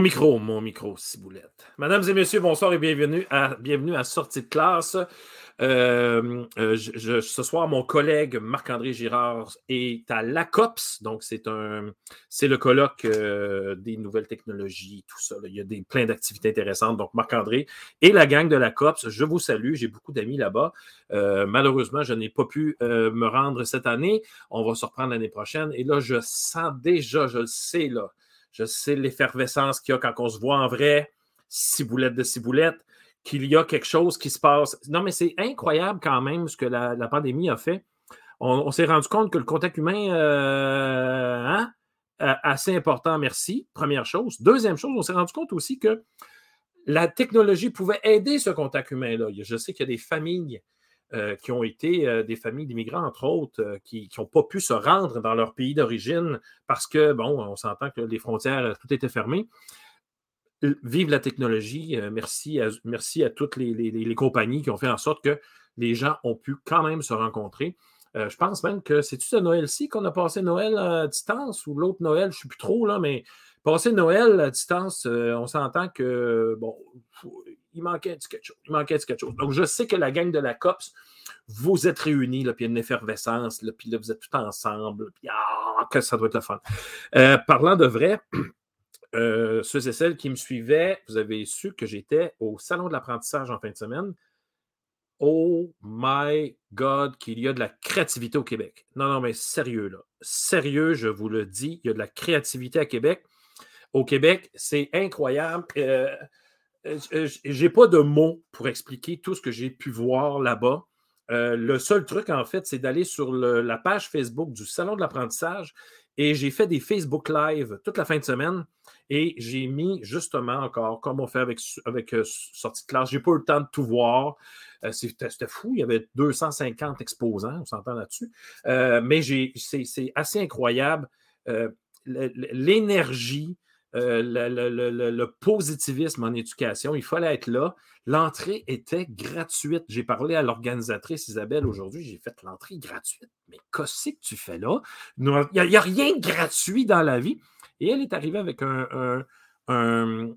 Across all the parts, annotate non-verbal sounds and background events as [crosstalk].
Mon micro, mon micro, ciboulette. Mesdames et messieurs, bonsoir et bienvenue à, bienvenue à Sortie de classe. Euh, euh, ce soir, mon collègue Marc-André Girard est à l'ACOPS, donc c'est un c'est le colloque euh, des nouvelles technologies, tout ça. Il y a des, plein d'activités intéressantes. Donc, Marc-André et la gang de l'ACOPS, je vous salue. J'ai beaucoup d'amis là-bas. malheureusement, je n'ai pas pu me rendre cette année. On va se reprendre l'année prochaine. Et là, je sens déjà, je le sais, là je sais l'effervescence qu'il y a quand on se voit en vrai, ciboulette de ciboulette, qu'il y a quelque chose qui se passe. Non, mais c'est incroyable quand même ce que la, pandémie a fait. On, s'est rendu compte que le contact humain, euh, hein, assez important, merci, première chose. Deuxième chose, on s'est rendu compte aussi que la technologie pouvait aider ce contact humain-là. Je sais qu'il y a des familles euh, qui ont été euh, des familles d'immigrants, entre autres, euh, qui n'ont pas pu se rendre dans leur pays d'origine parce que, bon, on s'entend que les frontières, tout était fermé. Vive la technologie. merci, à, merci à toutes les, compagnies qui ont fait en sorte que les gens ont pu quand même se rencontrer. je pense même que c'est-tu ce Noël-ci qu'on a passé Noël à distance ou l'autre Noël, je ne sais plus trop, là, mais passer Noël à distance, on s'entend que, bon, il manquait quelque chose. Il manquait quelque chose. Donc, je sais que la gang de la COPS, vous êtes réunis, puis il y a une effervescence, là, puis là, vous êtes tout ensemble, puis ah, que ça doit être le fun. Euh, parlant de vrai, [clears throat] euh, ceux et celles qui me suivaient, vous avez su que j'étais au Salon de l'apprentissage en fin de semaine. Oh my God, qu'il y a de la créativité au Québec. Non, non, mais sérieux, là. Sérieux, je vous le dis, il y a de la créativité à Québec. Au Québec, c'est incroyable. Euh, j'ai pas de mots pour expliquer tout ce que j'ai pu voir là-bas. Euh, le seul truc, en fait, c'est d'aller sur la page Facebook du Salon de l'apprentissage et j'ai fait des Facebook Live toute la fin de semaine et j'ai mis justement encore, comme on fait avec, avec sortie de classe, j'ai pas eu le temps de tout voir. C'était fou, il y avait 250 exposants, on s'entend là-dessus. mais c'est assez incroyable l'énergie, euh, le, positivisme en éducation. Il fallait être là. L'entrée était gratuite. J'ai parlé à l'organisatrice Isabelle aujourd'hui. J'ai fait l'entrée gratuite. Mais qu'est-ce que tu fais là? Il n'y a, rien de gratuit dans la vie. Et elle est arrivée avec un, un,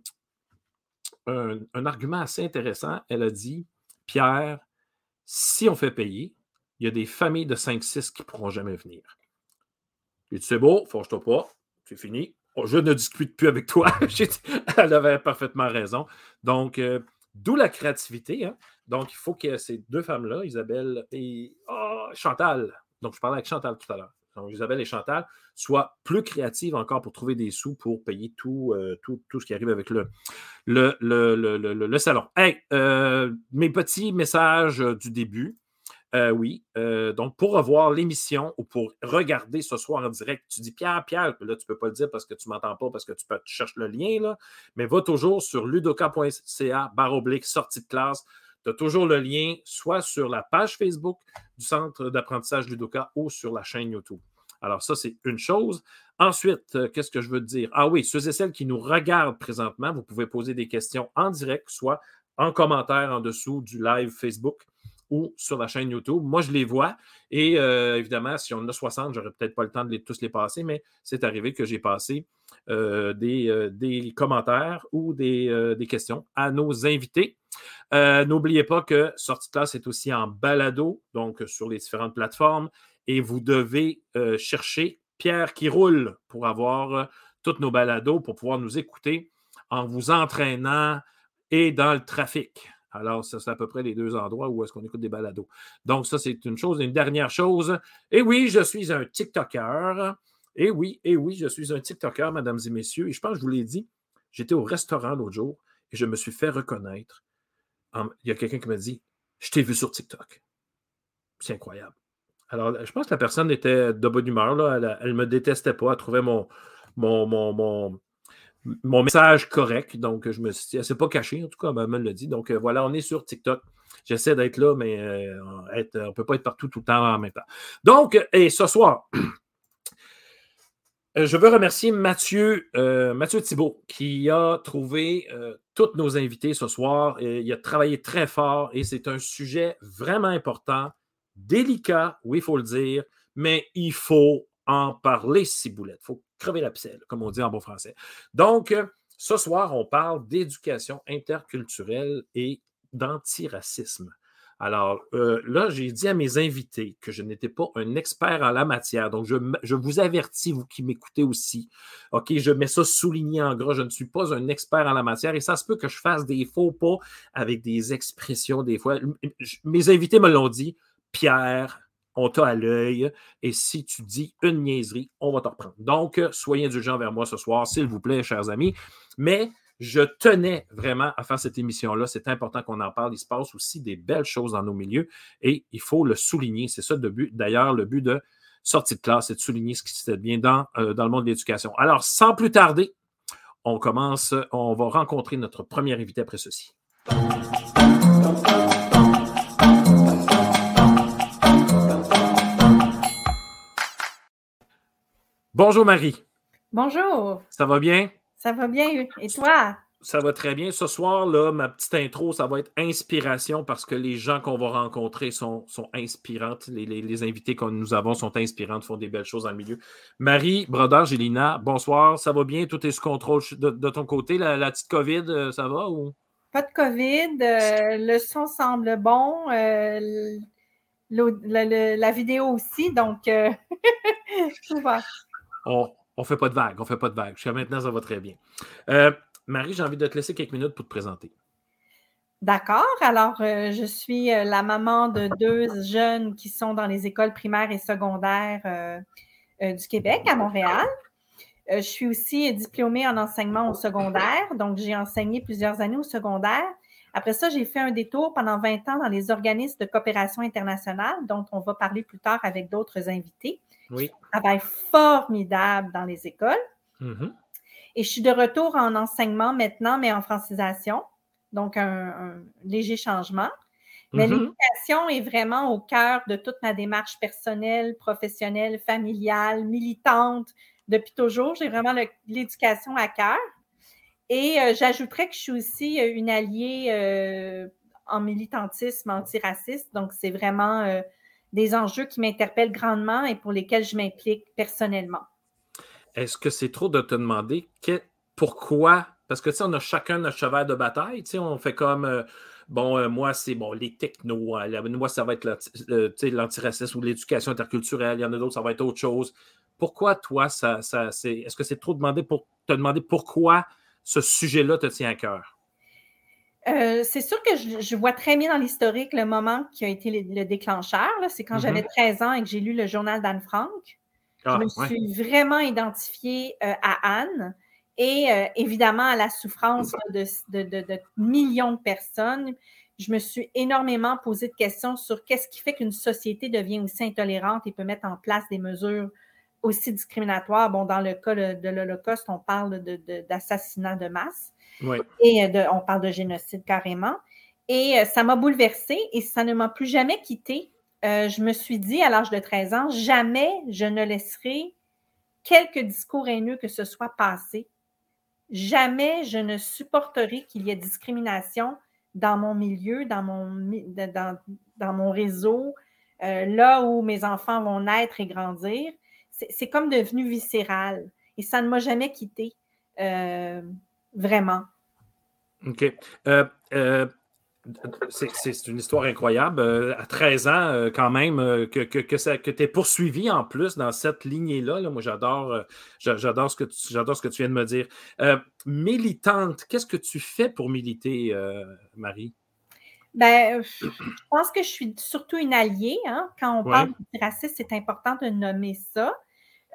un argument assez intéressant. Elle a dit Pierre, si on fait payer, il y a des familles de 5-6 qui ne pourront jamais venir. Et tu sais, beau, forge-toi pas, c'est fini je ne discute plus avec toi. [laughs] Elle avait parfaitement raison. Donc, euh, d'où la créativité. Hein. Donc, il faut que ces deux femmes-là, Isabelle et oh, Chantal, donc je parlais avec Chantal tout à l'heure, donc Isabelle et Chantal, soient plus créatives encore pour trouver des sous pour payer tout, euh, ce qui arrive avec le, le, le, salon. Euh, mes petits messages du début. Euh, oui. Euh, donc, pour revoir l'émission ou pour regarder ce soir en direct, tu dis Pierre, Pierre, là, tu ne peux pas le dire parce que tu ne m'entends pas, parce que tu, peux, chercher le lien, là, mais va toujours sur ludoka.ca, barre oblique, sortie de classe. Tu as toujours le lien, soit sur la page Facebook du Centre d'apprentissage Ludoka ou sur la chaîne YouTube. Alors, ça, c'est une chose. Ensuite, euh, qu'est-ce que je veux te dire? Ah oui, ceux et celles qui nous regardent présentement, vous pouvez poser des questions en direct, soit en commentaire en dessous du live Facebook ou sur la chaîne YouTube. Moi, je les vois. Et euh, évidemment, si on en a 60, j'aurais peut-être pas le temps de tous les passer, mais c'est arrivé que j'ai passé euh, euh, des, commentaires ou des, questions à nos invités. N'oubliez pas que Sortie de classe est aussi en balado, donc sur les différentes plateformes. Et vous devez chercher Pierre qui roule pour avoir toutes nos balados, pour pouvoir nous écouter en vous entraînant et dans le trafic. Alors, ça, c'est à peu près les deux endroits où est-ce qu'on écoute des balados. Donc, ça, c'est une chose. Une dernière chose. Et oui, je suis un TikToker. Et oui, et oui, je suis un TikToker, mesdames et messieurs. Et je pense que je vous l'ai dit, j'étais au restaurant l'autre jour et je me suis fait reconnaître. Il y a quelqu'un qui m'a dit Je t'ai vu sur TikTok. C'est incroyable. Alors, je pense que la personne était de bonne humeur. Elle ne me détestait pas. Elle trouvait mon message correct. Donc, je me suis dit, c'est pas caché, en tout cas, elle me l'a dit. Donc, euh, voilà, on est sur TikTok. J'essaie d'être là, mais euh, on ne peut pas être partout tout le temps en même temps. Donc, et ce soir, [clears throat] je veux remercier Mathieu, euh, Mathieu Thibault, qui a trouvé tous nos invités ce soir. Il a travaillé très fort et c'est un sujet vraiment important, délicat, oui, il faut le dire, mais il faut en parler, Ciboulette. Il faut crever la pselle, comme on dit en bon français. Donc, Ce soir, on parle d'éducation interculturelle et d'antiracisme. Alors euh, là, j'ai dit à mes invités que je n'étais pas un expert en la matière. Donc, je, vous avertis, vous qui m'écoutez aussi. OK, je mets ça souligné en gras. Je ne suis pas un expert en la matière et ça se peut que je fasse des faux pas avec des expressions des fois. Mes invités me l'ont dit. Pierre, on t'a à l'œil et si tu dis une niaiserie, on va te reprendre. Donc, soyez indulgents vers moi ce soir, s'il vous plaît, chers amis. Mais je tenais vraiment à faire cette émission-là. C'est important qu'on en parle. Il se passe aussi des belles choses dans nos milieux et il faut le souligner. C'est ça d'ailleurs le but de sortie de classe, c'est de souligner ce qui se fait bien dans, euh, dans le monde de l'éducation. Alors, sans plus tarder, on commence, on va rencontrer notre premier invité après ceci. Bonjour Marie. Bonjour. Ça va bien? Ça va bien. Et toi? Ça va très bien. Ce soir, là, ma petite intro, ça va être inspiration parce que les gens qu'on va rencontrer sont, sont inspirantes. Les, invités que nous avons sont inspirantes, font des belles choses dans le milieu. Marie, Brodeur, Gélina, bonsoir. Ça va bien? Tout est sous contrôle de, ton côté? La, petite COVID, euh, ça va ou? Pas de COVID. Euh, le son semble bon. Euh, la, vidéo aussi. Donc, [laughs] tout va. On, ne fait pas de vagues, on ne fait pas de vagues. Jusqu'à maintenant, ça va très bien. Euh, Marie, j'ai envie de te laisser quelques minutes pour te présenter. D'accord. Alors, euh, je suis euh, la maman de deux jeunes qui sont dans les écoles primaires et secondaires du Québec, à Montréal. je suis aussi diplômée en enseignement au secondaire, donc j'ai enseigné plusieurs années au secondaire. Après ça, j'ai fait un détour pendant 20 ans dans les organismes de coopération internationale, dont on va parler plus tard avec d'autres invités. Oui. Travail formidable dans les écoles. Mm-hmm. Et je suis de retour en enseignement maintenant, mais en francisation. Donc, un, léger changement. Mais mm-hmm. l'éducation est vraiment au cœur de toute ma démarche personnelle, professionnelle, familiale, militante. Depuis toujours, j'ai vraiment l'éducation à cœur. Et euh, j'ajouterais que je suis aussi euh, une alliée euh, en militantisme antiraciste. Donc, c'est vraiment des enjeux qui m'interpellent grandement et pour lesquels je m'implique personnellement. Est-ce que c'est trop de te demander pourquoi? Parce que, tu on a chacun notre cheval de bataille. Tu sais, on fait comme, euh, bon, euh, moi, c'est bon, les technos. Hein, moi, ça va être l'antiracisme ou l'éducation interculturelle. Il y en a d'autres, ça va être autre chose. Pourquoi, toi, ça, ça c'est, est-ce que c'est trop demandé pour te demander pourquoi ce sujet-là te tient à cœur? Euh, c'est sûr que je, vois très bien dans l'historique le moment qui a été le, déclencheur. C'est quand j'avais 13 mm-hmm. ans et que j'ai lu le journal d'Anne Frank. je ah, me suis vraiment identifiée euh, à Anne et euh, évidemment à la souffrance de, millions de personnes. Je me suis énormément posé de questions sur qu'est-ce qui fait qu'une société devient aussi intolérante et peut mettre en place des mesures aussi discriminatoires. Bon, dans le cas de l'Holocauste, on parle d'assassinat de masse. Et euh, on parle de génocide carrément. Et euh, ça m'a bouleversée et ça ne m'a plus jamais quittée. Euh, je me suis dit à l'âge de 13 ans, jamais je ne laisserai quelque discours haineux que ce soit passé. Jamais je ne supporterai qu'il y ait discrimination dans mon milieu, dans mon, dans, mon réseau, là où mes enfants vont naître et grandir. C'est comme devenu viscéral et ça ne m'a jamais quitté. Vraiment. OK. Euh, euh, c'est une histoire incroyable. Euh, à 13 ans, quand même, que, que, que tu es poursuivi en plus dans cette lignée-là. Moi, j'adore j'adore ce, que tu, ce que tu viens de me dire. militante, qu'est-ce que tu fais pour militer, Marie? Ben, je pense que je suis surtout une alliée. Hein. Quand on parle de racisme, c'est important de nommer ça.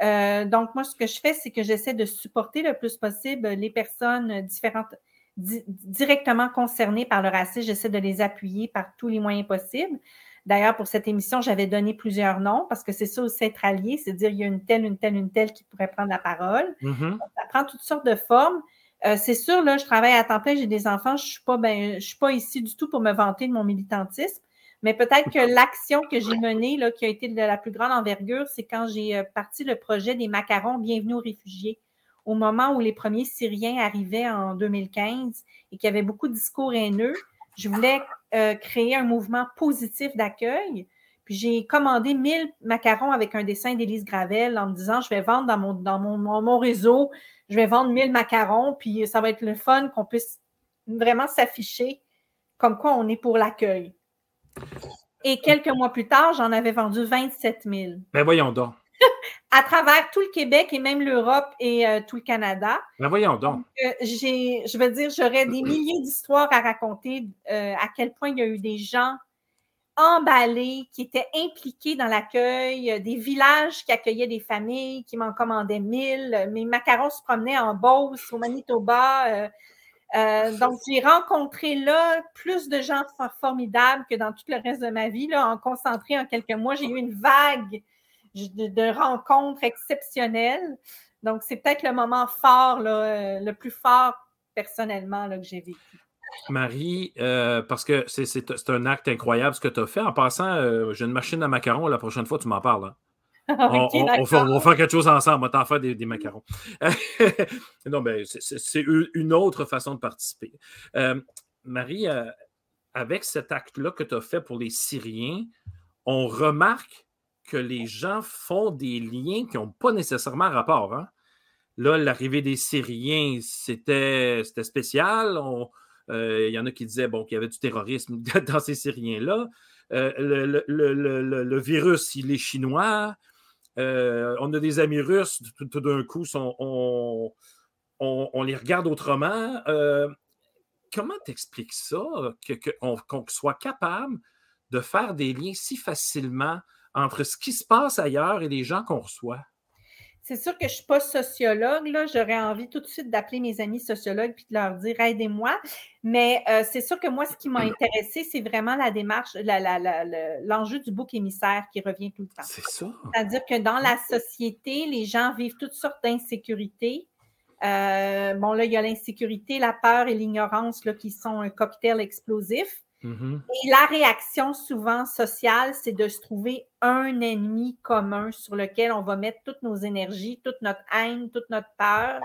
Euh, donc, moi, ce que je fais, c'est que j'essaie de supporter le plus possible les personnes différentes, directement concernées par le racisme. J'essaie de les appuyer par tous les moyens possibles. D'ailleurs, pour cette émission, j'avais donné plusieurs noms parce que c'est ça aussi être allié, c'est dire il y a une telle, une telle, une telle qui pourrait prendre la parole. Mm-hmm. Ça prend toutes sortes de formes. Euh, c'est sûr, là, je travaille à temps plein, j'ai des enfants, je ne suis, pas, ben, je suis pas ici du tout pour me vanter de mon militantisme. Mais peut-être que l'action que j'ai menée, là, qui a été de la plus grande envergure, c'est quand j'ai euh, parti le projet des macarons Bienvenue aux réfugiés. Au moment où les premiers Syriens arrivaient en 2015 et qu'il y avait beaucoup de discours haineux, je voulais euh, créer un mouvement positif d'accueil. Puis j'ai commandé 1000 macarons avec un dessin d'Élise Gravel en me disant je vais vendre dans mon, dans mon, mon réseau je vais vendre 1000 macarons, puis ça va être le fun qu'on puisse vraiment s'afficher comme quoi on est pour l'accueil. Et quelques mois plus tard, j'en avais vendu 27 000. Ben voyons donc. [laughs] à travers tout le Québec et même l'Europe et euh, tout le Canada. Ben voyons donc. Euh, je veux dire, j'aurais des milliers d'histoires à raconter euh, à quel point il y a eu des gens emballés qui étaient impliqués dans l'accueil, des villages qui accueillaient des familles, qui m'en commandaient mille. Mes macarons se promenaient en Beauce, au Manitoba. Donc, j'ai rencontré là plus de gens formidables que dans tout le reste de ma vie. Là, en concentré en quelques mois, j'ai eu une vague de, rencontres exceptionnelles. Donc, c'est peut-être le moment fort, euh, le plus fort personnellement que j'ai vécu. Marie, euh, parce que c'est un acte incroyable ce que tu as fait. En passant, euh, j'ai une machine à macarons. La prochaine fois, tu m'en parles. Hein. [laughs] on, va faire quelque chose ensemble. On va t'en faire des, macarons. [laughs] non, ben, c'est une autre façon de participer. Marie, avec cet acte-là que tu as fait pour les Syriens, on remarque que les gens font des liens qui n'ont pas nécessairement rapport. Hein. Là, l'arrivée des Syriens, c'était spécial. Euh, il y en a qui disaient bon, qu'il y avait du terrorisme [laughs] dans ces Syriens-là. Euh, le, virus, il est chinois. Euh, on a des amis russes, tout, d'un coup, on, on, les regarde autrement. comment t'expliques ça, qu'on soit capable de faire des liens si facilement entre ce qui se passe ailleurs et les gens qu'on reçoit? C'est sûr que je ne suis pas sociologue. J'aurais envie tout de suite d'appeler mes amis sociologues et de leur dire aidez-moi. Mais euh, c'est sûr que moi, ce qui m'a intéressé, c'est vraiment la démarche, l'enjeu du bouc émissaire qui revient tout le temps. C'est ça. C'est-à-dire que dans la société, les gens vivent toutes sortes d'insécurités. Euh, bon, là, il y a l'insécurité, la peur et l'ignorance qui sont un cocktail explosif. Mm-hmm. Et la réaction souvent sociale, c'est de se trouver un ennemi commun sur lequel on va mettre toutes nos énergies, toute notre haine, toute notre peur.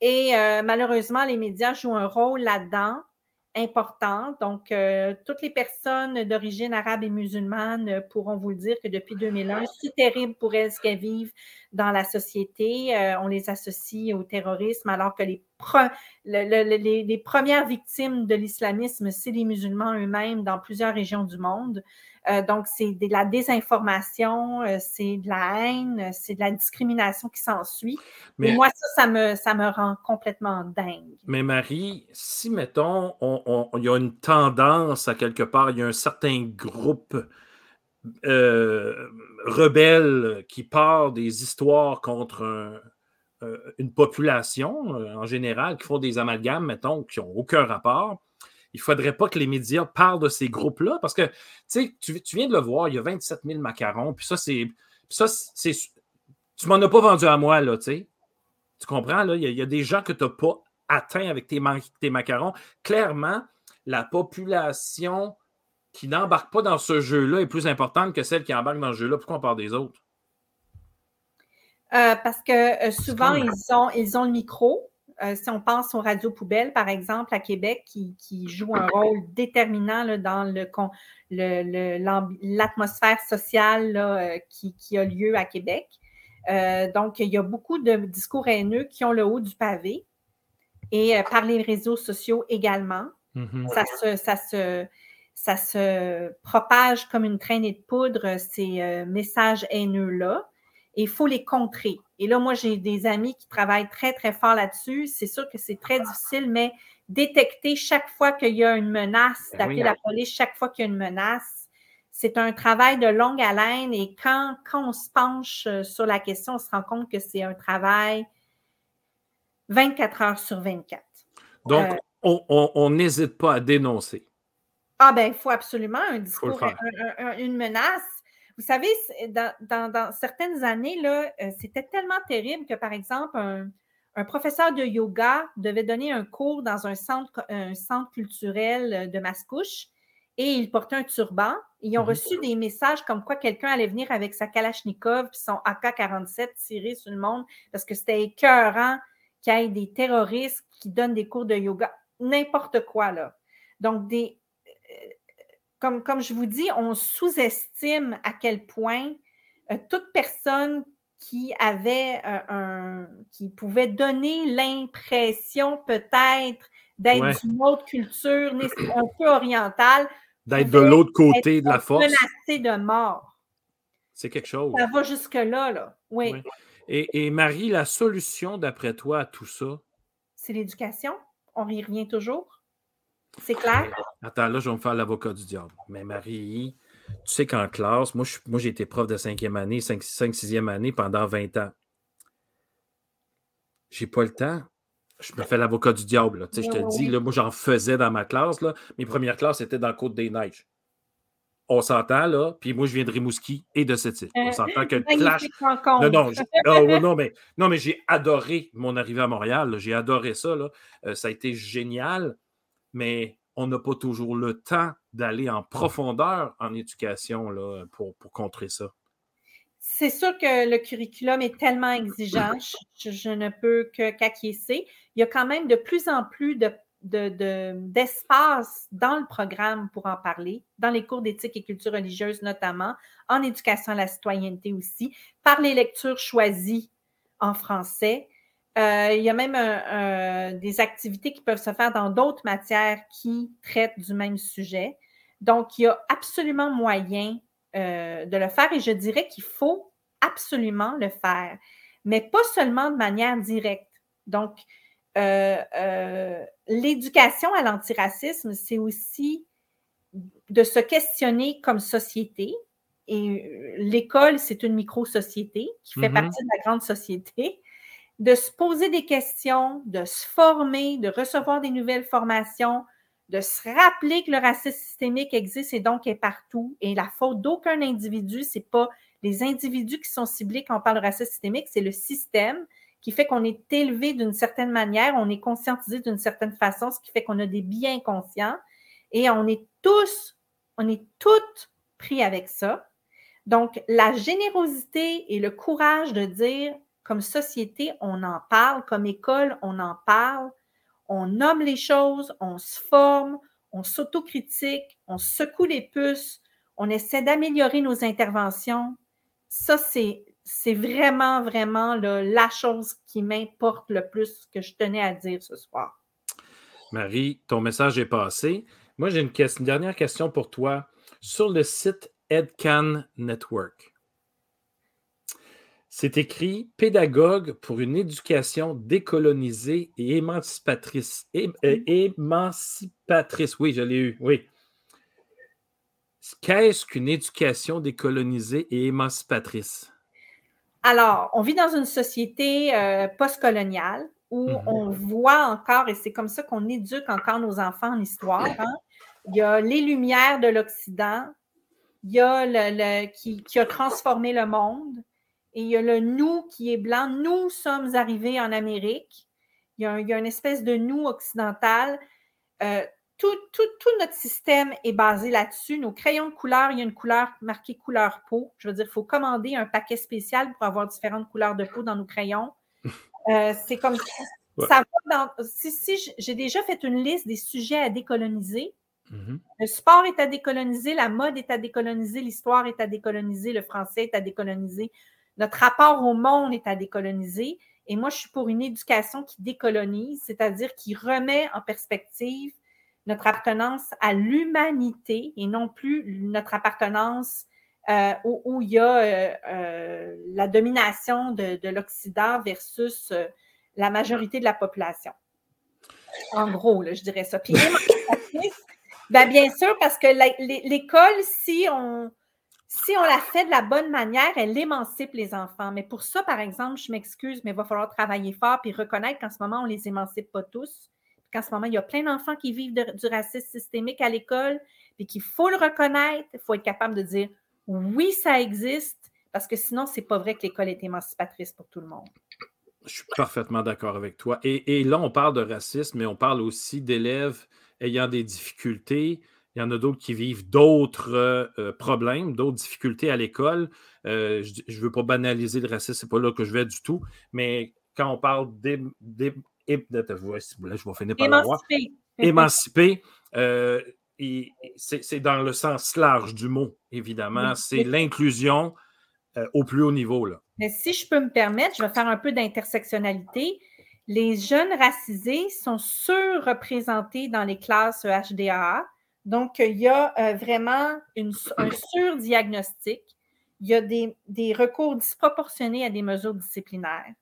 Et euh, malheureusement, les médias jouent un rôle là-dedans important. Donc, euh, toutes les personnes d'origine arabe et musulmane pourront vous le dire que depuis 2001, c'est terrible pour elles ce qu'elles vivent dans la société. Euh, on les associe au terrorisme alors que les, les premières victimes de l'islamisme, c'est les musulmans eux-mêmes dans plusieurs régions du monde. Euh, donc, c'est de la désinformation, euh, c'est de la haine, c'est de la discrimination qui s'ensuit. Mais moi, ça, ça me, ça me rend complètement dingue. Mais Marie, si, mettons, il y a une tendance à quelque part, il y a un certain groupe euh, rebelle qui part des histoires contre une population en général, qui font des amalgames, mettons, qui n'ont aucun rapport il ne faudrait pas que les médias parlent de ces groupes-là parce que tu, tu viens de le voir, il y a 27 000 macarons, puis ça, c'est. Ça, c'est. Tu m'en as pas vendu à moi, là, tu sais. Tu comprends, là? Il y, a, des gens que tu n'as pas atteints avec tes, tes macarons. Clairement, la population qui n'embarque pas dans ce jeu-là est plus importante que celle qui embarque dans ce jeu-là. Pourquoi on parle des autres? Euh, parce que euh, souvent, ils ont, ils ont le micro. Euh, si on pense aux radios poubelles, par exemple, à Québec, qui, qui jouent un rôle déterminant dans l'atmosphère sociale euh, qui, a lieu à Québec. Euh, donc, il y a beaucoup de discours haineux qui ont le haut du pavé et par les réseaux sociaux également. Mm-hmm. ça, se, ça, se, ça se propage comme une traînée de poudre, ces messages haineux-là et il faut les contrer. Et là, moi, j'ai des amis qui travaillent très, très fort là-dessus. C'est sûr que c'est très difficile, mais détecter chaque fois qu'il y a une menace, ben d'appeler la police chaque fois qu'il y a une menace, c'est un travail de longue haleine. Et quand, quand on se penche euh, sur la question, on se rend compte que c'est un travail 24 heures sur 24. Donc, euh, on n'hésite pas à dénoncer. Ah ben, il faut absolument un discours, une menace vous savez, dans, certaines années, là, euh, c'était tellement terrible que, par exemple, un, professeur de yoga devait donner un cours dans un centre, un centre culturel euh, de Mascouche et il portait un turban. Ils ont mhm. reçu des messages comme quoi quelqu'un allait venir avec sa Kalachnikov et son AK-47 tirer sur le monde parce que c'était écœurant qu'il y ait des terroristes qui donnent des cours de yoga. N'importe quoi, là. Donc, des, comme, je vous dis, on sous-estime à quel point euh, toute personne qui avait un, qui pouvait donner l'impression peut-être d'être d'une autre culture, un peu orientale. D'être de l'autre côté de la force. Menacé de mort. C'est quelque chose. Ça va jusque-là, là. Oui. Et, et, Marie, la solution, d'après toi, à tout ça? C'est l'éducation. On y revient toujours. C'est clair? Attends, là, je vais me faire l'avocat du diable. Mais Marie, tu sais qu'en classe, moi, moi j'ai été prof de cinquième année, 5, 5, sixième année pendant 20 ans. J'ai pas le temps. Je me fais l'avocat du diable. Je te dis, là, moi, j'en faisais dans ma classe. Là. Mes premières classes étaient dans le Côte des Neiges. On s'entend, là. Puis moi, je viens de Rimouski et de cette île. On s'entend que le clash. Non, non, oh, non, mais, non, mais j'ai adoré mon arrivée à Montréal. J'ai adoré ça. Là. Euh, ça a été génial. Mais on n'a pas toujours le temps d'aller en profondeur en éducation là, pour, contrer ça. C'est sûr que le curriculum est tellement exigeant, [coughs] je, ne peux que qu'acquiescer. Il y a quand même de plus en plus de, d'espace dans le programme pour en parler, dans les cours d'éthique et culture religieuse notamment, en éducation à la citoyenneté aussi, par les lectures choisies en français. Euh, il y a même des activités qui peuvent se faire dans d'autres matières qui traitent du même sujet. Donc, il y a absolument moyen euh, de le faire et je dirais qu'il faut absolument le faire, mais pas seulement de manière directe. Donc, euh, l'éducation à l'antiracisme, c'est aussi de se questionner comme société. Et l'école, c'est une micro-société qui fait mm-hmm. partie de la grande société de se poser des questions, de se former, de recevoir des nouvelles formations, de se rappeler que le racisme systémique existe et donc est partout. Et la faute d'aucun individu, c'est pas les individus qui sont ciblés quand on parle de racisme systémique, c'est le système qui fait qu'on est élevé d'une certaine manière, on est conscientisé d'une certaine façon, ce qui fait qu'on a des biens conscients et on est tous, on est toutes pris avec ça. Donc, la générosité et le courage de dire comme société, on en parle, comme école, on en parle, on nomme les choses, on se forme, on s'autocritique, on secoue les puces, on essaie d'améliorer nos interventions. Ça, c'est, vraiment, vraiment la chose qui m'importe le plus que je tenais à dire ce soir. Marie, ton message est passé. Moi, j'ai une dernière question pour toi. Sur le site EdCan Network, c'est écrit Pédagogue pour une éducation décolonisée et émancipatrice. Euh, émancipatrice, oui, je l'ai eu, oui. Qu'est-ce qu'une éducation décolonisée et émancipatrice? Alors, on vit dans une société euh, postcoloniale où mhm. on voit encore, et c'est comme ça qu'on éduque encore nos enfants en histoire, hein. il y a les lumières de l'Occident, il y a le, qui, a transformé le monde, et il y a le nous qui est blanc. Nous sommes arrivés en Amérique. Il y a, une espèce de nous occidental. Euh, tout, notre système est basé là-dessus. Nos crayons de couleur, il y a une couleur marquée couleur peau. Je veux dire, il faut commander un paquet spécial pour avoir différentes couleurs de peau dans nos crayons. [laughs] Euh, c'est comme ça. si, j'ai déjà fait une liste des sujets à décoloniser. Mm-hmm. Le sport est à décoloniser, la mode est à décoloniser, l'histoire est à décoloniser, le français est à décoloniser. Notre rapport au monde est à décoloniser. Et moi, je suis pour une éducation qui décolonise, c'est-à-dire qui remet en perspective notre appartenance à l'humanité et non plus notre appartenance euh, où, il y a euh, euh, la domination de, l'Occident versus la majorité de la population. En gros, je dirais ça. Puis, [laughs] ben, bien sûr, parce que l'école, si on, si on la fait de la bonne manière, elle émancipe les enfants. Mais pour ça, par exemple, je m'excuse, mais il va falloir travailler fort et reconnaître qu'en ce moment, on ne les émancipe pas tous. Qu'en ce moment, il y a plein d'enfants qui vivent du racisme systémique à l'école, et qu'il faut le reconnaître, il faut être capable de dire oui, ça existe, parce que sinon, ce n'est pas vrai que l'école est émancipatrice pour tout le monde. Je suis parfaitement d'accord avec toi. Et, et, là, on parle de racisme, mais on parle aussi d'élèves ayant des difficultés, il y en a d'autres qui vivent d'autres euh, euh, problèmes, d'autres difficultés à l'école. Euh, je ne veux pas banaliser le racisme, ce n'est pas là que je vais du tout. Mais quand on parle des. je vais finir par [laughs] c'est dans le sens large du mot, évidemment. C'est l'inclusion au plus haut niveau. Là. Mais si je peux me permettre, je vais faire un peu d'intersectionnalité. Les jeunes racisés sont surreprésentés dans les classes HDAA. Donc, il y a euh, vraiment une, un surdiagnostic. Il y a des, des, recours disproportionnés à des mesures disciplinaires.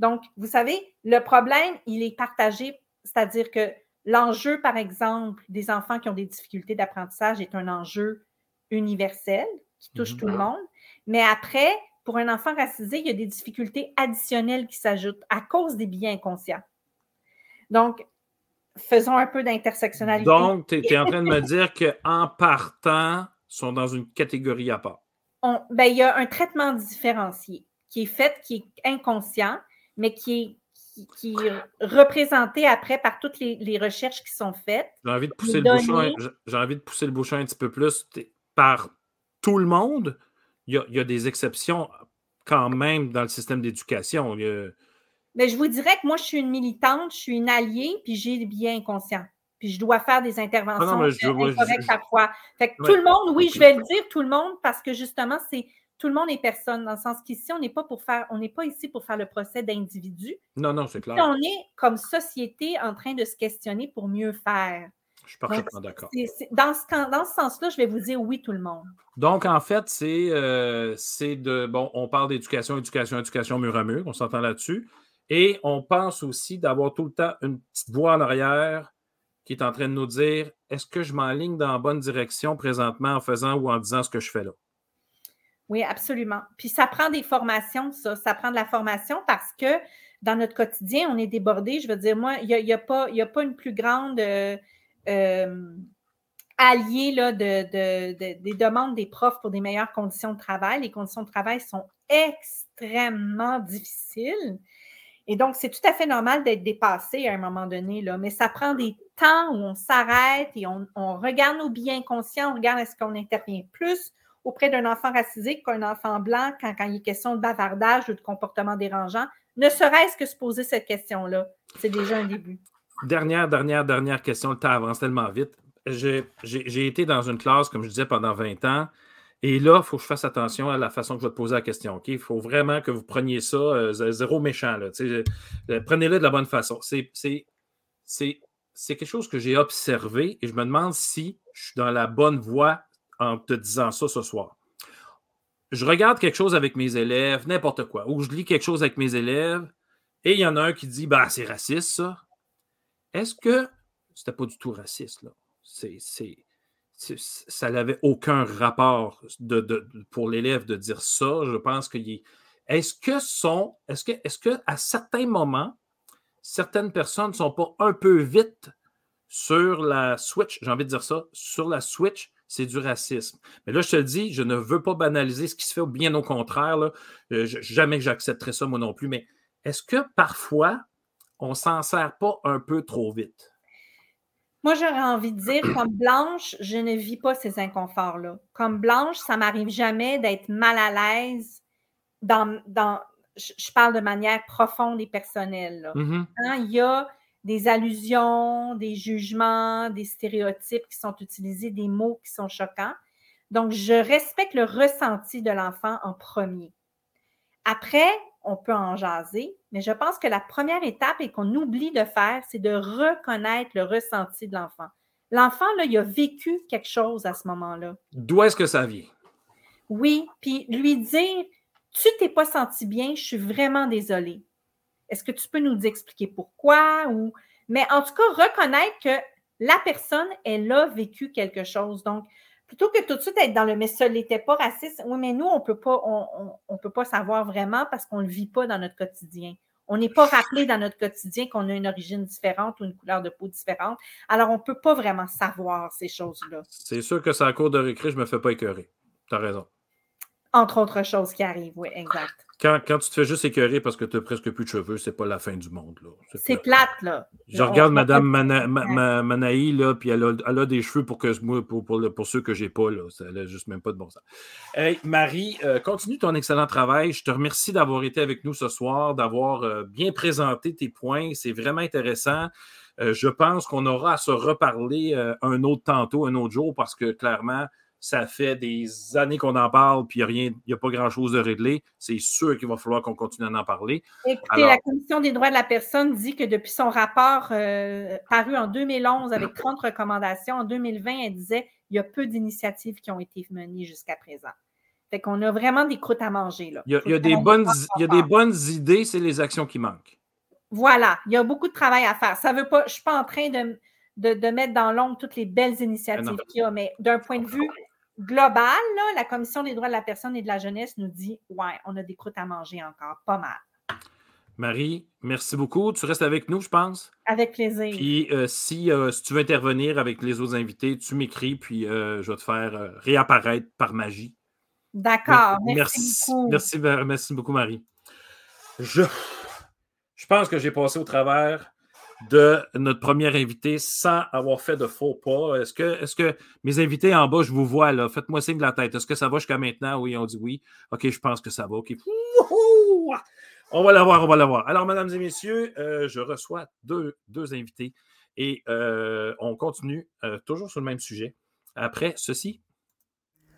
Donc, vous savez, le problème, il est partagé, c'est-à-dire que l'enjeu, par exemple, des enfants qui ont des difficultés d'apprentissage est un enjeu universel qui touche tout le mhm. monde. Mais après, pour un enfant racisé, il y a des difficultés additionnelles qui s'ajoutent à cause des biens inconscients. Donc, faisons un peu d'intersectionnalité. Donc, tu es en train de me dire qu'en partant, sont dans une catégorie à part. ben, il y a un traitement différencié qui est fait, qui est inconscient, mais qui est, qui, représenté après par toutes les, recherches qui sont faites. J'ai envie de pousser le bouchon, j'ai envie de pousser le bouchon un petit peu plus par tout le monde il y, a, des exceptions quand même dans le système d'éducation. Mais je vous dirais que moi, je suis une militante, je suis une alliée, puis j'ai bien conscient. Puis je dois faire des interventions correctes parfois. Fait que tout le monde, oui, je vais le dire, tout le monde, parce que justement, c'est tout le monde est personne, dans le sens qu'ici, on n'est pas pour faire, on n'est pas ici pour faire le procès d'individus. Non, non, c'est clair. on est comme société en train de se questionner pour mieux faire. Je suis parfaitement d'accord. Dans ce, dans ce sens-là, je vais vous dire oui, tout le monde. Donc, en fait, c'est euh, de. Bon, on parle d'éducation, éducation, éducation mur à mur, on s'entend là-dessus. Et on pense aussi d'avoir tout le temps une petite voix en arrière qui est en train de nous dire est-ce que je m'enligne dans la bonne direction présentement en faisant ou en disant ce que je fais là? Oui, absolument. Puis ça prend des formations, ça. Ça prend de la formation parce que dans notre quotidien, on est débordé. Je veux dire, moi, il n'y a, pas, a pas une plus grande. Euh, euh, allié là, de, des demandes des profs pour des meilleures conditions de travail. Les conditions de travail sont extrêmement difficiles. Et donc, c'est tout à fait normal d'être dépassé à un moment donné, là, mais ça prend des temps où on s'arrête et on, regarde nos biens conscients, on regarde est-ce qu'on intervient plus auprès d'un enfant racisé qu'un enfant blanc quand, quand il est question de bavardage ou de comportement dérangeant, ne serait-ce que se poser cette question-là. C'est déjà un début. Dernière, dernière, dernière question. Le temps avance tellement vite. J'ai été dans une classe, comme je disais, pendant 20 ans. Et là, il faut que je fasse attention à la façon que je vais te poser la question. Il faut vraiment que vous preniez ça euh, zéro méchant. Euh, prenez-le de la bonne façon. C'est quelque chose que j'ai observé et je me demande si je suis dans la bonne voie en te disant ça ce soir. Je regarde quelque chose avec mes élèves, n'importe quoi, ou je lis quelque chose avec mes élèves, et il y en a un qui dit bah, c'est raciste, ça. Est-ce que c'était pas du tout raciste, là? C'est, ça n'avait aucun rapport pour l'élève de dire ça. Je pense qu'il est. Est-ce que sont. Est-ce que, est-ce que à certains moments, certaines personnes ne sont pas un peu vite sur la switch, j'ai envie de dire ça, sur la switch, c'est du racisme. Mais là, je te le dis, je ne veux pas banaliser ce qui se fait, bien au contraire. Euh, jamais que j'accepterai ça, moi non plus. Mais est-ce que parfois, on s'en sert pas un peu trop vite? Moi, j'aurais envie de dire, comme blanche, je ne vis pas ces inconforts-là. Comme blanche, ça m'arrive jamais d'être mal à l'aise dans, dans je parle de manière profonde et personnelle. Mm-hmm. Hein, il y a des allusions, des jugements, des stéréotypes qui sont utilisés, des mots qui sont choquants. Donc, je respecte le ressenti de l'enfant en premier. Après, on peut en jaser, mais je pense que la première étape et qu'on oublie de faire, c'est de reconnaître le ressenti de l'enfant. L'enfant, là, il a vécu quelque chose à ce moment-là. D'où est-ce que ça vient? Oui, puis lui dire Tu t'es pas senti bien, je suis vraiment désolée. Est-ce que tu peux nous expliquer pourquoi? Ou... Mais en tout cas, reconnaître que la personne, elle a vécu quelque chose. Donc, plutôt que tout de suite être dans le mais ça n'était pas raciste, oui, mais nous, on peut pas, on, peut pas savoir vraiment parce qu'on ne le vit pas dans notre quotidien. On n'est pas rappelé dans notre quotidien qu'on a une origine différente ou une couleur de peau différente. Alors, on ne peut pas vraiment savoir ces choses-là. C'est sûr que ça à cours de récré, je ne me fais pas écœurer. Tu as raison. Entre autres choses qui arrivent, oui, exact. Quand, tu te fais juste écœurer parce que tu n'as presque plus de cheveux, c'est pas la fin du monde. C'est plate. là. Je regarde Madame Manaï, là, puis elle a, des cheveux pour, que, pour, pour, ceux que j'ai pas. Là. Ça n'a juste même pas de bon sens. Hey, Marie, euh, continue ton excellent travail. Je te remercie d'avoir été avec nous ce soir, d'avoir euh, bien présenté tes points. C'est vraiment intéressant. Euh, je pense qu'on aura à se reparler un autre tantôt, un autre jour, parce que clairement, Ça fait des années qu'on en parle, puis il n'y a, pas grand-chose de réglé. C'est sûr qu'il va falloir qu'on continue à en parler. Écoutez, la Commission des droits de la personne dit que depuis son rapport euh, paru en 2011 avec [clears throat] 30 recommandations, en 2020, elle disait qu'il y a peu d'initiatives qui ont été menées jusqu'à présent. Fait qu'on a vraiment des croûtes à manger. Là. Il, y a, des bonnes, il y a des bonnes idées, c'est les actions qui manquent. Voilà, il y a beaucoup de travail à faire. Ça veut pas, je ne suis pas en train de, de, mettre dans l'ombre toutes les belles initiatives qu'il y a, mais d'un point de vue global, la Commission des droits de la personne et de la jeunesse nous dit Ouais, on a des croûtes à manger encore, pas mal. Marie, merci beaucoup. Tu restes avec nous, je pense. Avec plaisir. Puis euh, si, euh, si, tu veux intervenir avec les autres invités, tu m'écris, puis euh, je vais te faire réapparaître par magie. D'accord. Merci, beaucoup. Merci, merci beaucoup, Marie. Je, je pense que j'ai passé au travers de notre première invité sans avoir fait de faux pas. Est-ce que, mes invités en bas, je vous vois là, faites-moi signe de la tête. Est-ce que ça va jusqu'à maintenant? Oui, on dit oui. OK, je pense que ça va. OK. On va l'avoir, on va l'avoir. Alors, mesdames et messieurs, euh, je reçois deux, deux invités et euh, on continue euh, toujours sur le même sujet. Après ceci.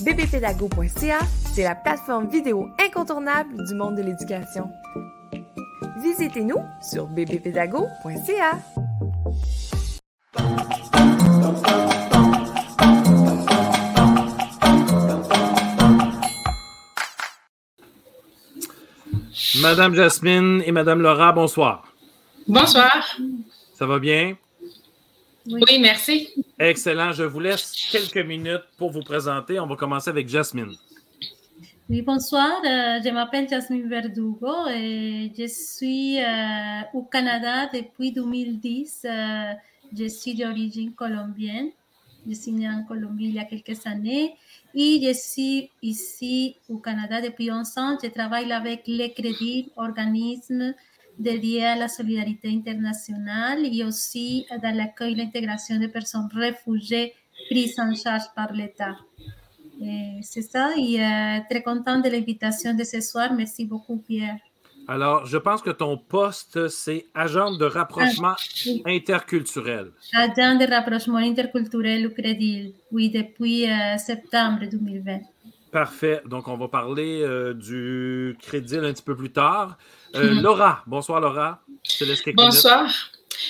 bbpédago.ca, c'est la plateforme vidéo incontournable du monde de l'éducation. Visitez-nous sur bbpédago.ca. Madame Jasmine et Madame Laura, bonsoir. Bonsoir. Ça va bien? Oui. merci. Excellent. Je vous laisse quelques minutes pour vous présenter. On va commencer avec Jasmine. Oui, bonsoir. Euh, je m'appelle Jasmine Verdugo et je suis euh, au Canada depuis 2010. Euh, je suis d'origine colombienne. Je suis née en Colombie il y a quelques années et je suis ici au Canada depuis 11 ans. Je travaille avec les crédits, organismes dédié à la solidarité internationale et aussi dans l'accueil et l'intégration des personnes réfugiées prises en charge par l'État. C'est ça, et euh, très content de l'invitation de ce soir. Merci beaucoup, Pierre. Alors, je pense que ton poste, c'est agent de rapprochement ah, interculturel. Agent de rapprochement interculturel au Crédit, oui, depuis euh, septembre 2020. Parfait. Donc, on va parler euh, du crédit un petit peu plus tard. Euh, mhm. Laura, bonsoir Laura. bonsoir.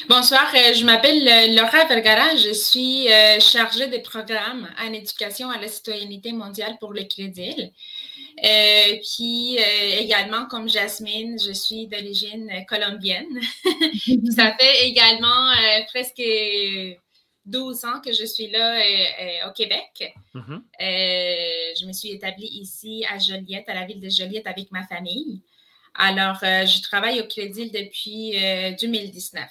Bonsoir, euh, je m'appelle Laura Vergara, je suis chargée des programmes en éducation à la citoyenneté mondiale pour le Crédit. puis également, comme Jasmine, je suis d'origine colombienne. [laughs] Ça fait également presque 12 ans que je suis là euh, euh, au Québec. Mm-hmm. Euh, je me suis établie ici à Joliette, à la ville de Joliette avec ma famille. Alors, je travaille au Crédit depuis 2019.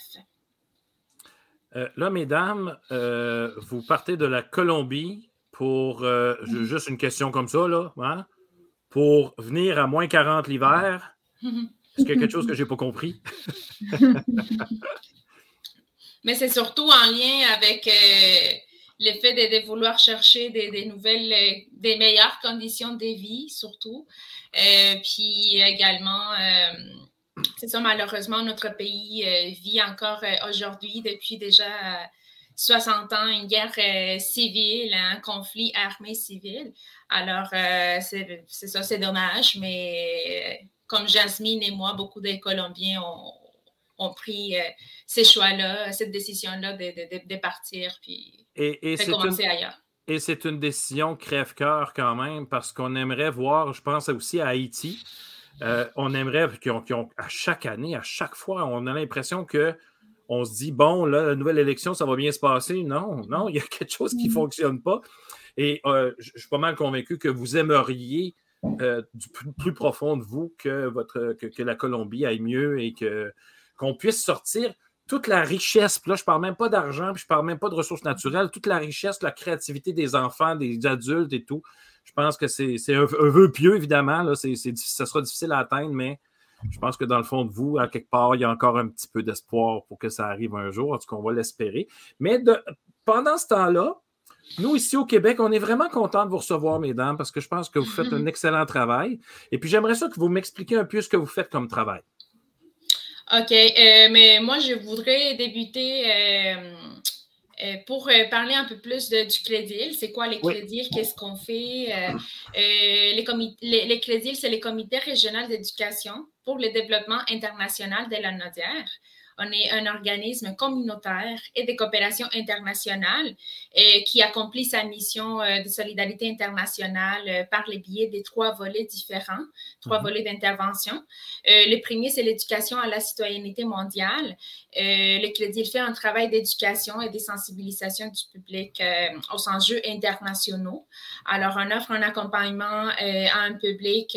là, mesdames, vous partez de la Colombie pour, juste une question comme ça, là, hein, pour venir à moins 40 l'hiver. [laughs] Est-ce qu'il y a quelque chose que je n'ai pas compris? [laughs] mais c'est surtout en lien avec euh, le fait de, vouloir chercher des, nouvelles, euh, des meilleures conditions de vie, surtout. Euh, puis également, c'est ça, malheureusement, notre pays vit encore aujourd'hui, depuis déjà 60 ans, une guerre civile, un conflit armé civil. Alors, c'est ça, c'est dommage, mais comme Jasmine et moi, beaucoup de Colombiens ont ont pris euh, ces choix-là, cette décision-là de, partir puis et, de commencer ailleurs. Et c'est une décision crève-cœur quand même parce qu'on aimerait voir, je pense aussi à Haïti, euh, on aimerait qu'à chaque année, à chaque fois, on a l'impression que on se dit, bon, là, la nouvelle élection, ça va bien se passer. Non, non, il y a quelque chose qui ne mm-hmm. fonctionne pas. Et euh, je suis pas mal convaincu que vous aimeriez du plus, profond de vous que, votre, que la Colombie aille mieux et que qu'on puisse sortir toute la richesse, puis là, je ne parle même pas d'argent, puis je ne parle même pas de ressources naturelles, toute la richesse, la créativité des enfants, des adultes et tout. Je pense que c'est un, un, vœu pieux, évidemment. Là, ça sera difficile à atteindre, mais je pense que dans le fond de vous, à quelque part, il y a encore un petit peu d'espoir pour que ça arrive un jour. En tout cas, on va l'espérer. Mais pendant ce temps-là, nous, ici au Québec, on est vraiment contents de vous recevoir, mesdames, parce que je pense que vous faites un [laughs] excellent travail. Et puis, j'aimerais ça que vous m'expliquiez un peu ce que vous faites comme travail. OK. Euh, mais moi, je voudrais débuter euh, euh, pour parler un peu plus de, du Crédil. C'est quoi les Crédils? Qu'est-ce qu'on fait? les, les, les Crédils, c'est les comités régionaux d'éducation pour le développement international de la Nodière. On est un organisme communautaire et de coopération internationale et qui accomplit sa mission euh, de solidarité internationale euh, par les biais des trois volets différents, trois mhm. volets d'intervention. Euh, le premier, c'est l'éducation à la citoyenneté mondiale. le Crédit fait un travail d'éducation et de sensibilisation du public aux enjeux internationaux. Alors, on offre un accompagnement à un public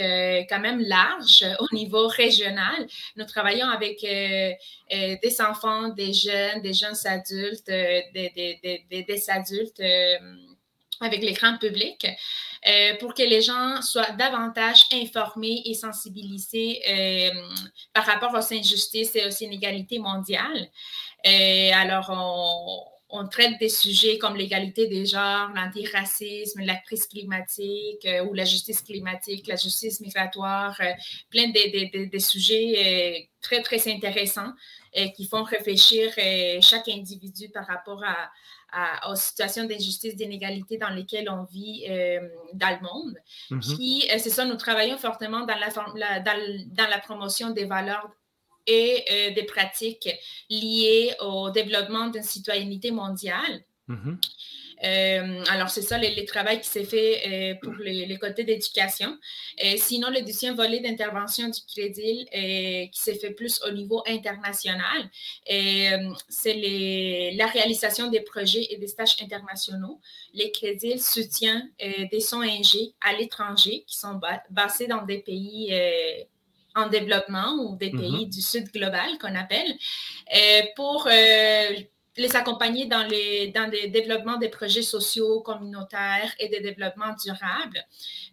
quand même large [laughs] au niveau régional. Nous travaillons avec euh, des enfants, des jeunes, des jeunes adultes, euh, des, adultes euh, avec l'écran public. pour que les gens soient davantage informés et sensibilisés par rapport aux injustices et aux inégalités mondiales. alors, on, traite des sujets comme l'égalité des genres, l'antiracisme, la crise climatique ou la justice climatique, la justice migratoire, plein de, de, sujets très, très intéressants qui font réfléchir euh, chaque individu par rapport à, aux situations d'injustice, d'inégalité dans lesquelles on vit euh, dans le monde. Mm-hmm. Puis, euh, c'est ça, nous travaillons fortement dans la, dans, la promotion des valeurs et des pratiques liées au développement d'une citoyenneté mondiale. Mm-hmm. Euh, alors, c'est ça le, le, travail qui s'est fait euh, pour les, côtés d'éducation. Euh, sinon, le deuxième volet d'intervention du crédit qui s'est fait plus au niveau international, c'est la réalisation des projets et des stages internationaux. Les crédits soutiennent des ONG à l'étranger qui sont basés dans des pays en développement ou des mm-hmm. pays du sud global qu'on appelle, pour les accompagner dans, les, dans le développement des projets sociaux, communautaires et de développement durable.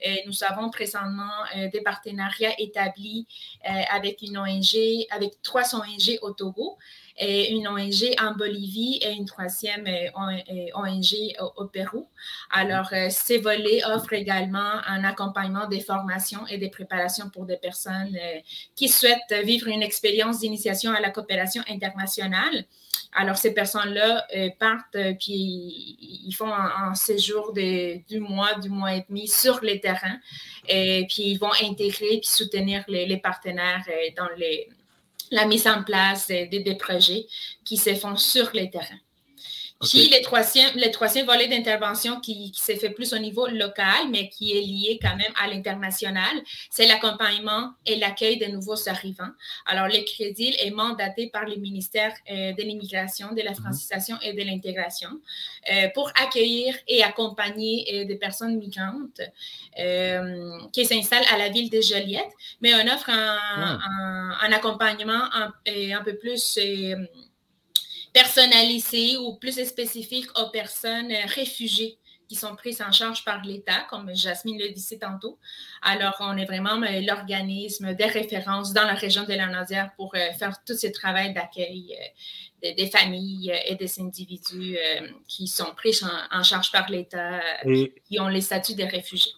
Et nous avons présentement euh, des partenariats établis euh, avec une ONG, avec trois ONG au Togo, et une ONG en Bolivie et une troisième euh, ONG au, Pérou. Alors, ces volets offrent également un accompagnement des formations et des préparations pour des personnes qui souhaitent vivre une expérience d'initiation à la coopération internationale alors, ces personnes-là euh, partent, euh, puis ils font un, séjour de, du mois, du mois et demi sur les terrains, et puis ils vont intégrer puis soutenir les, partenaires euh, dans la mise en place des projets qui se font sur les Puis le troisième, le troisième volet d'intervention qui, s'est fait plus au niveau local, mais qui est lié quand même à l'international, c'est l'accompagnement et l'accueil de nouveaux arrivants. Alors, le crédit est mandaté par le ministère euh, de l'immigration, de la mhm. francisation et de l'intégration euh, pour accueillir et accompagner euh, des personnes migrantes qui s'installent à la ville de Joliette, mais on offre un, ah. un, accompagnement un, un peu plus personnalisé ou plus spécifique aux personnes euh, réfugiées qui sont prises en charge par l'État, comme Jasmine le disait tantôt. Alors, on est vraiment euh, l'organisme des références dans la région de la Nadière pour euh, faire tout ce travail d'accueil des, familles et des individus qui sont pris en, charge par l'État, qui ont les statuts de réfugiés.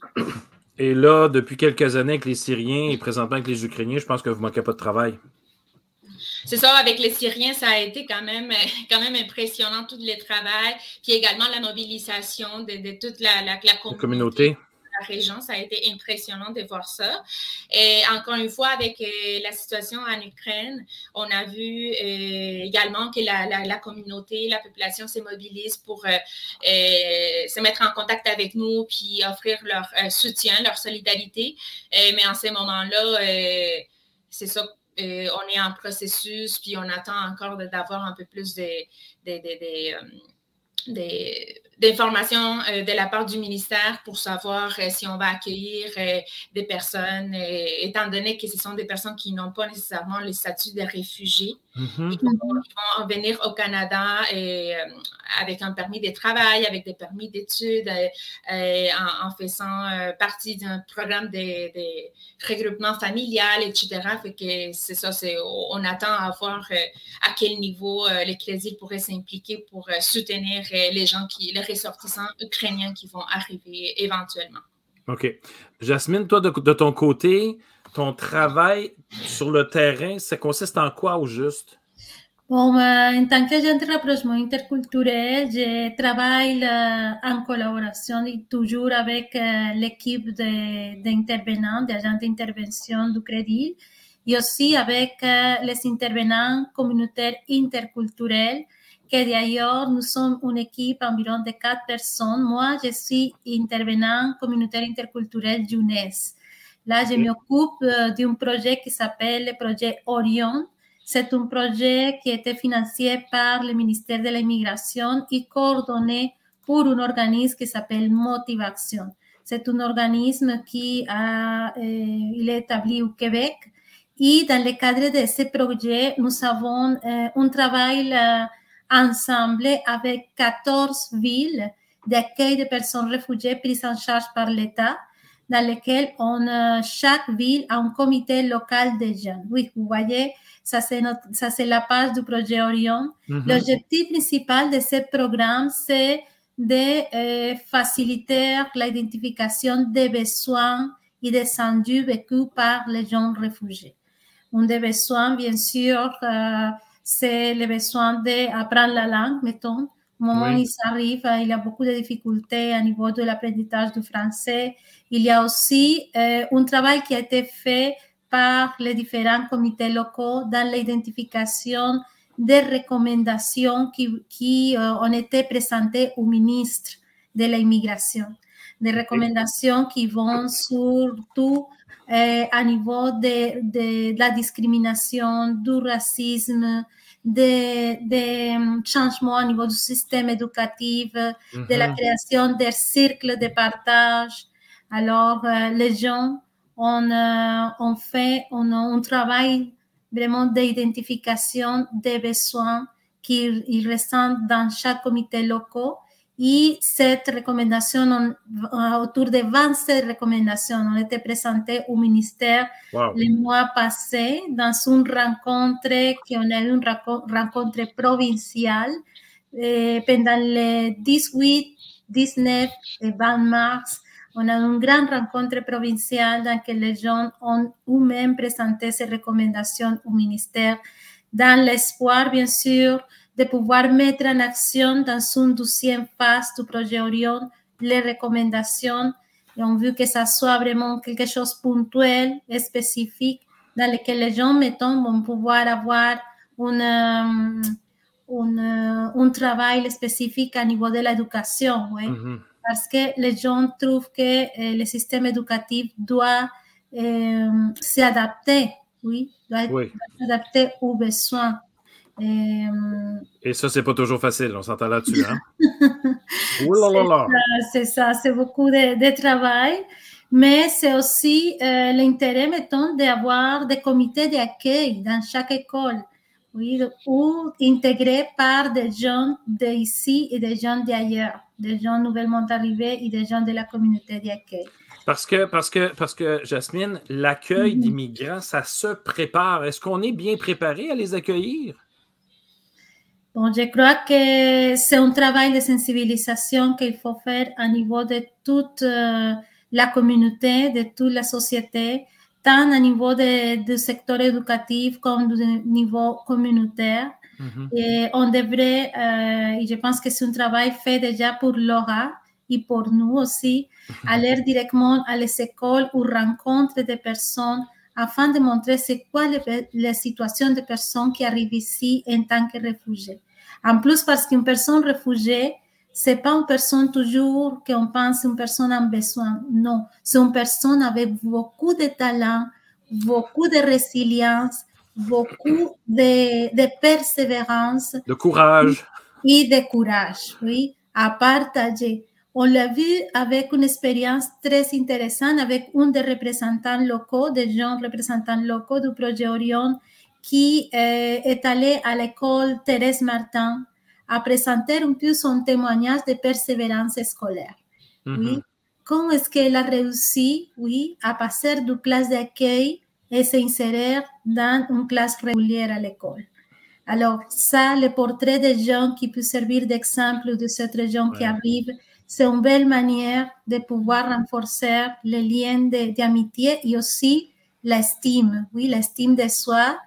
Et là, depuis quelques années avec les Syriens et présentement avec les Ukrainiens, je pense que vous ne manquez pas de travail c'est ça, avec les Syriens, ça a été quand même, [laughs] quand même impressionnant, tout le travail, puis également la mobilisation de, toute la, la, communauté. La région, ça a été impressionnant de voir ça. Et encore une fois, avec euh, la situation en Ukraine, on a vu euh, également que la, communauté, la population se mobilise pour euh, se mettre en contact avec nous, puis offrir leur soutien, leur solidarité. mais en ces moments-là, c'est ça euh, on est en processus, puis on attend encore d'avoir un peu plus de, de, de, d'informations euh, de la part du ministère pour savoir euh, si on va accueillir euh, des personnes, étant donné que ce sont des personnes qui n'ont pas nécessairement le statut de réfugiés. Mm-hmm. Ils, vont, venir au Canada et, avec un permis de travail, avec des permis d'études, en, faisant partie d'un programme de, regroupement familial, etc. Fait que c'est ça, on attend à voir à quel niveau l'Ecclésie pourrait s'impliquer pour soutenir les gens qui, les ressortissants ukrainiens qui vont arriver éventuellement. OK. Jasmine, toi, de, ton côté, ton travail sur le terrain, ça consiste en quoi au juste? Bon, en tant qu'agent de rapprochement interculturel, je travaille en collaboration toujours avec euh, l'équipe d'intervenants, d'agents d'intervention du crédit, et aussi avec euh, les intervenants communautaires interculturels que d'ailleurs, nous sommes une équipe environ de quatre personnes. Moi, je suis intervenant communautaire interculturel jeunesse. Là, je m'occupe euh, d'un projet qui s'appelle le projet Orion. C'est un projet qui a été financé par le ministère de l'Immigration et coordonné pour un organisme qui s'appelle Motivation. C'est un organisme qui a, euh, il est établi au Québec. Et dans le cadre de ce projet, nous avons euh, un travail ensemble avec 14 villes d'accueil de personnes réfugiées prises en charge par l'État, dans lesquelles on, euh, chaque ville a un comité local de jeunes. Oui, vous voyez, ça c'est, ça c'est la page du projet Orion. Mm-hmm. L'objectif principal de ce programme, c'est de euh, faciliter l'identification des besoins et des enjeux vécus par les jeunes réfugiés. Un des besoins, bien sûr, euh, c'est le besoin d'apprendre la langue, mettons. Au moment où il arrive, il y a beaucoup de difficultés au niveau de l'apprentissage du français. Il y a aussi euh, un travail qui a été fait par les différents comités locaux dans l'identification des recommandations qui, qui euh, ont été présentées au ministre de l'immigration. Des recommandations qui vont surtout euh, à niveau de, de, la discrimination, du racisme, des, des changements au niveau du système éducatif, de la création des cercles de partage. Alors, euh, les gens ont, euh, ont fait on, un travail vraiment d'identification des besoins qu'ils ressentent dans chaque comité local y cette recommandation, autour de 27 recommendations ont été présentées au ministère le mois passé dans une rencontre qui on a eu une rencontre provinciale eh, pendant le 18, 19 et 20 mars. On a une grande rencontre provinciale dans laquelle les gens ont eux-mêmes présenté ces recommandations au ministère dans l'espoir, bien sûr, de pouvoir mettre en action dans une deuxième phase du projet Orion les recommandations et on veut que ça soit vraiment quelque chose de ponctuel et spécifique dans lequel les gens, mettons, vont pouvoir avoir une, une, un travail spécifique à niveau de l'éducation. Mm-hmm. Parce que les gens trouvent que euh, le système éducatif doit euh, s'adapter, oui, doit oui. s'adapter aux besoins. Euh, Et ça, c'est pas toujours facile, on s'entend là-dessus. Hein? [laughs] c'est ça, c'est beaucoup de, travail. Mais c'est aussi euh, l'intérêt, mettons, d'avoir des comités d'accueil dans chaque école, oui, ou intégrés par des gens d'ici et des gens d'ailleurs, des gens nouvellement arrivés et des gens de la communauté d'accueil. Parce que, parce que, parce que, Jasmine, l'accueil mm-hmm. d'immigrants, ça se prépare. Est-ce qu'on est bien préparé à les accueillir? Bon, je crois que c'est un travail de sensibilisation qu'il faut faire à niveau de toute euh, la communauté, de toute la société, tant au niveau du secteur éducatif comme du niveau communautaire. Mm-hmm. Et on devrait, euh, et je pense que c'est un travail fait déjà pour Laura et pour nous aussi, aller directement à les écoles ou rencontrer des personnes afin de montrer c'est quoi la situation des personnes qui arrivent ici en tant que réfugiés. En plus, parce qu'une personne réfugiée, c'est pas une personne toujours qu'on pense une personne en besoin. Non, c'est une personne avec beaucoup de talent, beaucoup de résilience, beaucoup de, de persévérance. De courage. Et de courage, oui. à partager. On l'a vu avec une expérience très intéressante avec un des représentants locaux, des jeunes représentants locaux du projet Orion, qui euh, est allé à l'école Thérèse Martin à présenter un peu son témoignage de persévérance scolaire. Oui. Mm-hmm. Comment est-ce qu'elle a réussi, oui, à passer de classe d'accueil et s'insérer dans une classe régulière à l'école? Alors, ça, le portrait des gens qui peut servir d'exemple de cette région qui arrive, c'est une belle manière de pouvoir renforcer les liens d'amitié et aussi l'estime, oui, l'estime de soi,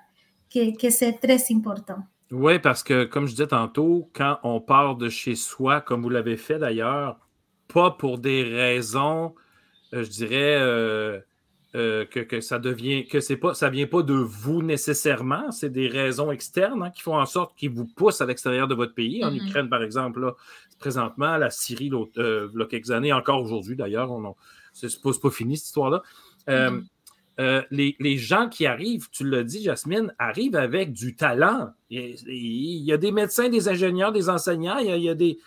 que, que c'est très important. Oui, parce que, comme je disais tantôt, quand on part de chez soi, comme vous l'avez fait d'ailleurs, pas pour des raisons, euh, je dirais, euh, euh, que, ça devient, que c'est pas, ça vient pas de vous nécessairement, c'est des raisons externes hein, qui font en sorte qu'ils vous poussent à l'extérieur de votre pays. En mm-hmm. Ukraine, par exemple, là, présentement, la Syrie, il y a quelques années, encore aujourd'hui d'ailleurs, on, c'est pas, pas fini cette histoire-là. Mm-hmm. les, gens qui arrivent, tu l'as dit, Jasmine, arrivent avec du talent. Il, y a des médecins, des ingénieurs, des enseignants, il y a des,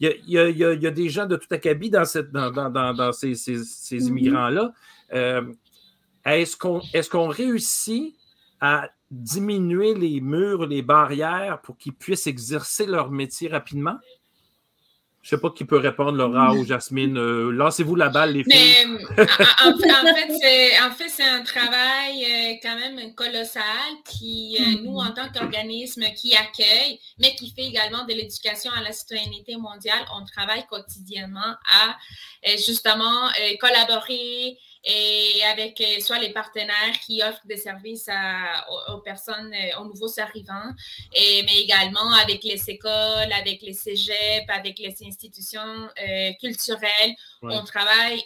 il y, a, des gens de tout acabit dans, cette, dans, dans, ces, mm-hmm. immigrants-là. Euh, est-ce qu'on est qu'on réussit à diminuer les murs, les barrières pour qu'ils puissent exercer leur métier rapidement? Je ne sais pas qui peut répondre, Laura ou Jasmine. Euh, lancez-vous la balle, les filles. Euh, en, fait, c'est un travail euh, quand même colossal qui, nous, en tant qu'organisme qui accueille, mais qui fait également de l'éducation à la citoyenneté mondiale, on travaille quotidiennement à justement collaborer, et avec euh, soit les partenaires qui offrent des services aux, personnes, euh, aux nouveaux arrivants, et, mais également avec les écoles, avec les cégeps, avec les institutions euh, culturelles. On travaille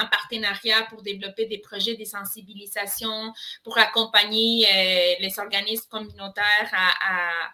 en partenariat pour développer des projets de sensibilisation, pour accompagner les organismes communautaires à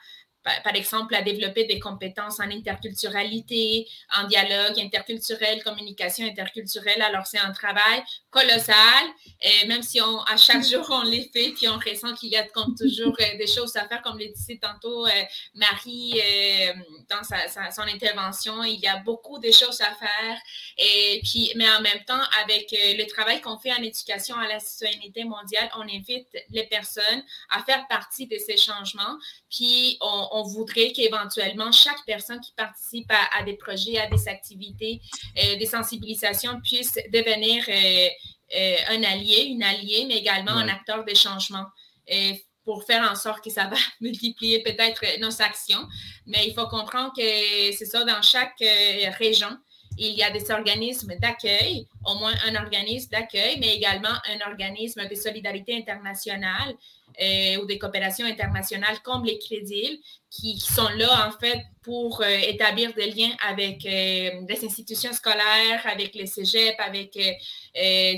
par exemple, à développer des compétences en interculturalité, en dialogue interculturel, communication interculturelle. Alors, c'est un travail colossal. Et même si on, à chaque jour, on les fait, puis on ressent qu'il y a comme toujours euh, des choses à faire, comme le disait tantôt euh, Marie euh, dans sa, son intervention, il y a beaucoup de choses à faire. Et puis, mais en même temps, avec le travail qu'on fait en éducation à la citoyenneté mondiale, on invite les personnes à faire partie de ces changements. Puis, on, on voudrait qu'éventuellement chaque personne qui participe à, des projets, à des activités, des sensibilisations puisse devenir un allié, une alliée, mais également un acteur de changement pour faire en sorte que ça va [laughs] multiplier peut-être nos actions. Mais il faut comprendre que c'est ça, dans chaque région, il y a des organismes d'accueil, au moins un organisme d'accueil, mais également un organisme de solidarité internationale euh, ou des coopérations internationales comme les crédits qui, sont là en fait pour euh, établir des liens avec euh, les institutions scolaires, avec les cégeps, avec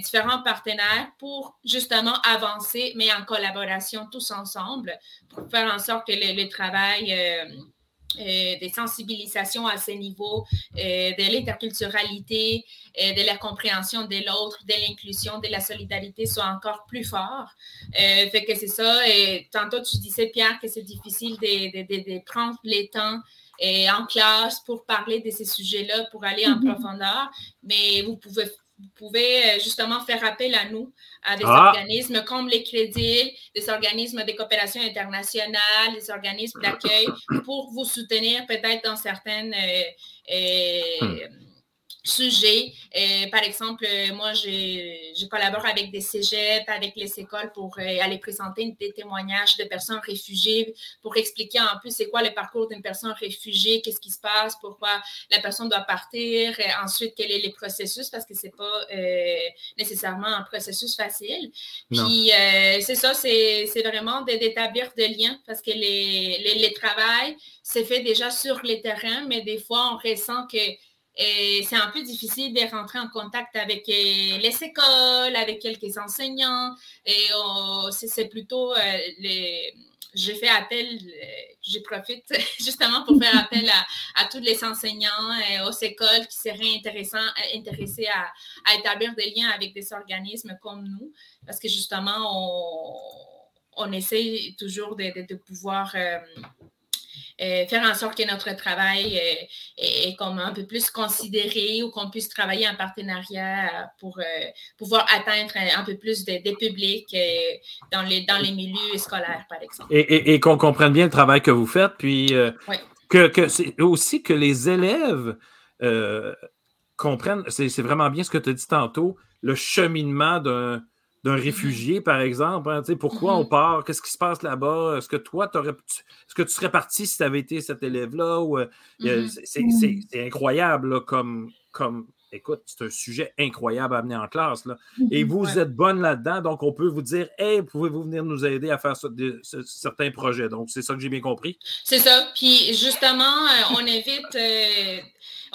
différents partenaires pour justement avancer, mais en collaboration tous ensemble pour faire en sorte que le travail des sensibilisations à ces niveaux, euh, de l'interculturalité, euh, de la compréhension de l'autre, de l'inclusion, de la solidarité soit encore plus fort. fait que c'est ça. Et tantôt, tu disais, Pierre, que c'est difficile de, de, de, prendre les temps et en classe pour parler de ces sujets-là, pour aller en mm-hmm. profondeur, mais vous pouvez vous pouvez euh, justement faire appel à nous, à des ah. organismes comme les crédits, des organismes de coopération internationale, des organismes d'accueil pour vous soutenir peut-être dans certaines euh, euh, hmm sujets. Euh, par exemple, euh, moi, je, collabore avec des cégeps, avec les écoles pour euh, aller présenter des témoignages de personnes réfugiées, pour expliquer un peu c'est quoi le parcours d'une personne réfugiée, qu'est-ce qui se passe, pourquoi la personne doit partir, ensuite quel est le processus, parce que c'est pas nécessairement un processus facile. Puis, c'est ça, c'est vraiment d'établir des liens, parce que les, les, les travail, c'est fait déjà sur les terrains, mais des fois, on ressent que c'est un peu difficile de rentrer en contact avec euh, les écoles, avec quelques enseignants. Et oh, c'est plutôt euh, les. J'ai fait appel, euh, je profite [laughs] justement pour faire appel à, tous les enseignants et aux écoles qui seraient intéressés à, à, établir des liens avec des organismes comme nous, parce que justement, on, on essaie toujours de, de, pouvoir faire en sorte que notre travail est, comme un peu plus considéré ou qu'on puisse travailler en partenariat pour pouvoir atteindre un peu plus des publics dans, les, dans les milieux scolaires, par exemple. Et, qu'on comprenne bien le travail que vous faites, puis que, que c'est aussi que les élèves comprennent, c'est vraiment bien ce que tu as dit tantôt, le cheminement d'un d'un réfugié, par exemple. Hein, pourquoi on mm-hmm. part? Qu'est-ce qui se passe là-bas? Est-ce que toi, est-ce que tu serais parti si tu avais été cet élève-là? Euh, mm-hmm. C'est incroyable comme, comme. Écoute, c'est un sujet incroyable à amener en classe. Là. Et mm-hmm. vous êtes bonne là-dedans, donc on peut vous dire Hey, pouvez-vous venir nous aider à faire certains projets? Donc, c'est ça que j'ai bien compris. C'est ça. Puis justement, euh, on évite. Euh,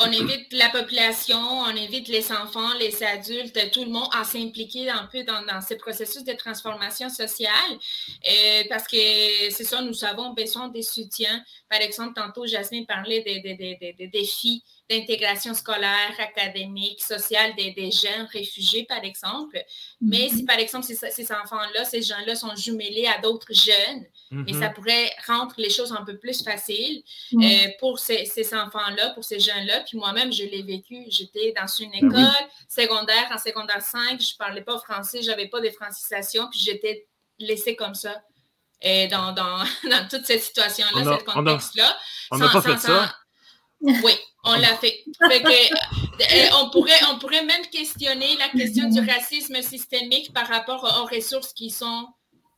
on invite la population, on invite les enfants, les adultes, tout le monde à s'impliquer un peu dans, dans, ce processus de transformation sociale euh, parce que c'est ça, nous avons besoin des soutiens. Par exemple, tantôt, Jasmine parlait des défis d'intégration scolaire, académique, sociale des, des, jeunes réfugiés, par exemple. Mais si, par exemple, ces, ces enfants-là, ces gens-là sont jumelés à d'autres jeunes, ça mhm. pourrait rendre les choses un peu plus faciles euh, pour ces, ces enfants-là, pour ces jeunes-là. Puis moi-même, je l'ai vécu. J'étais dans une mhm. école secondaire, en secondaire 5, je ne parlais pas français, je n'avais pas de francisation, puis j'étais laissée comme ça. Et euh, dans, dans, [laughs] dans toute cette situation-là, ce contexte-là. On n'a pas fait ça. Oui, on l'a fait. Euh, pourrait, on pourrait même questionner la question du racisme systémique par rapport aux ressources qui sont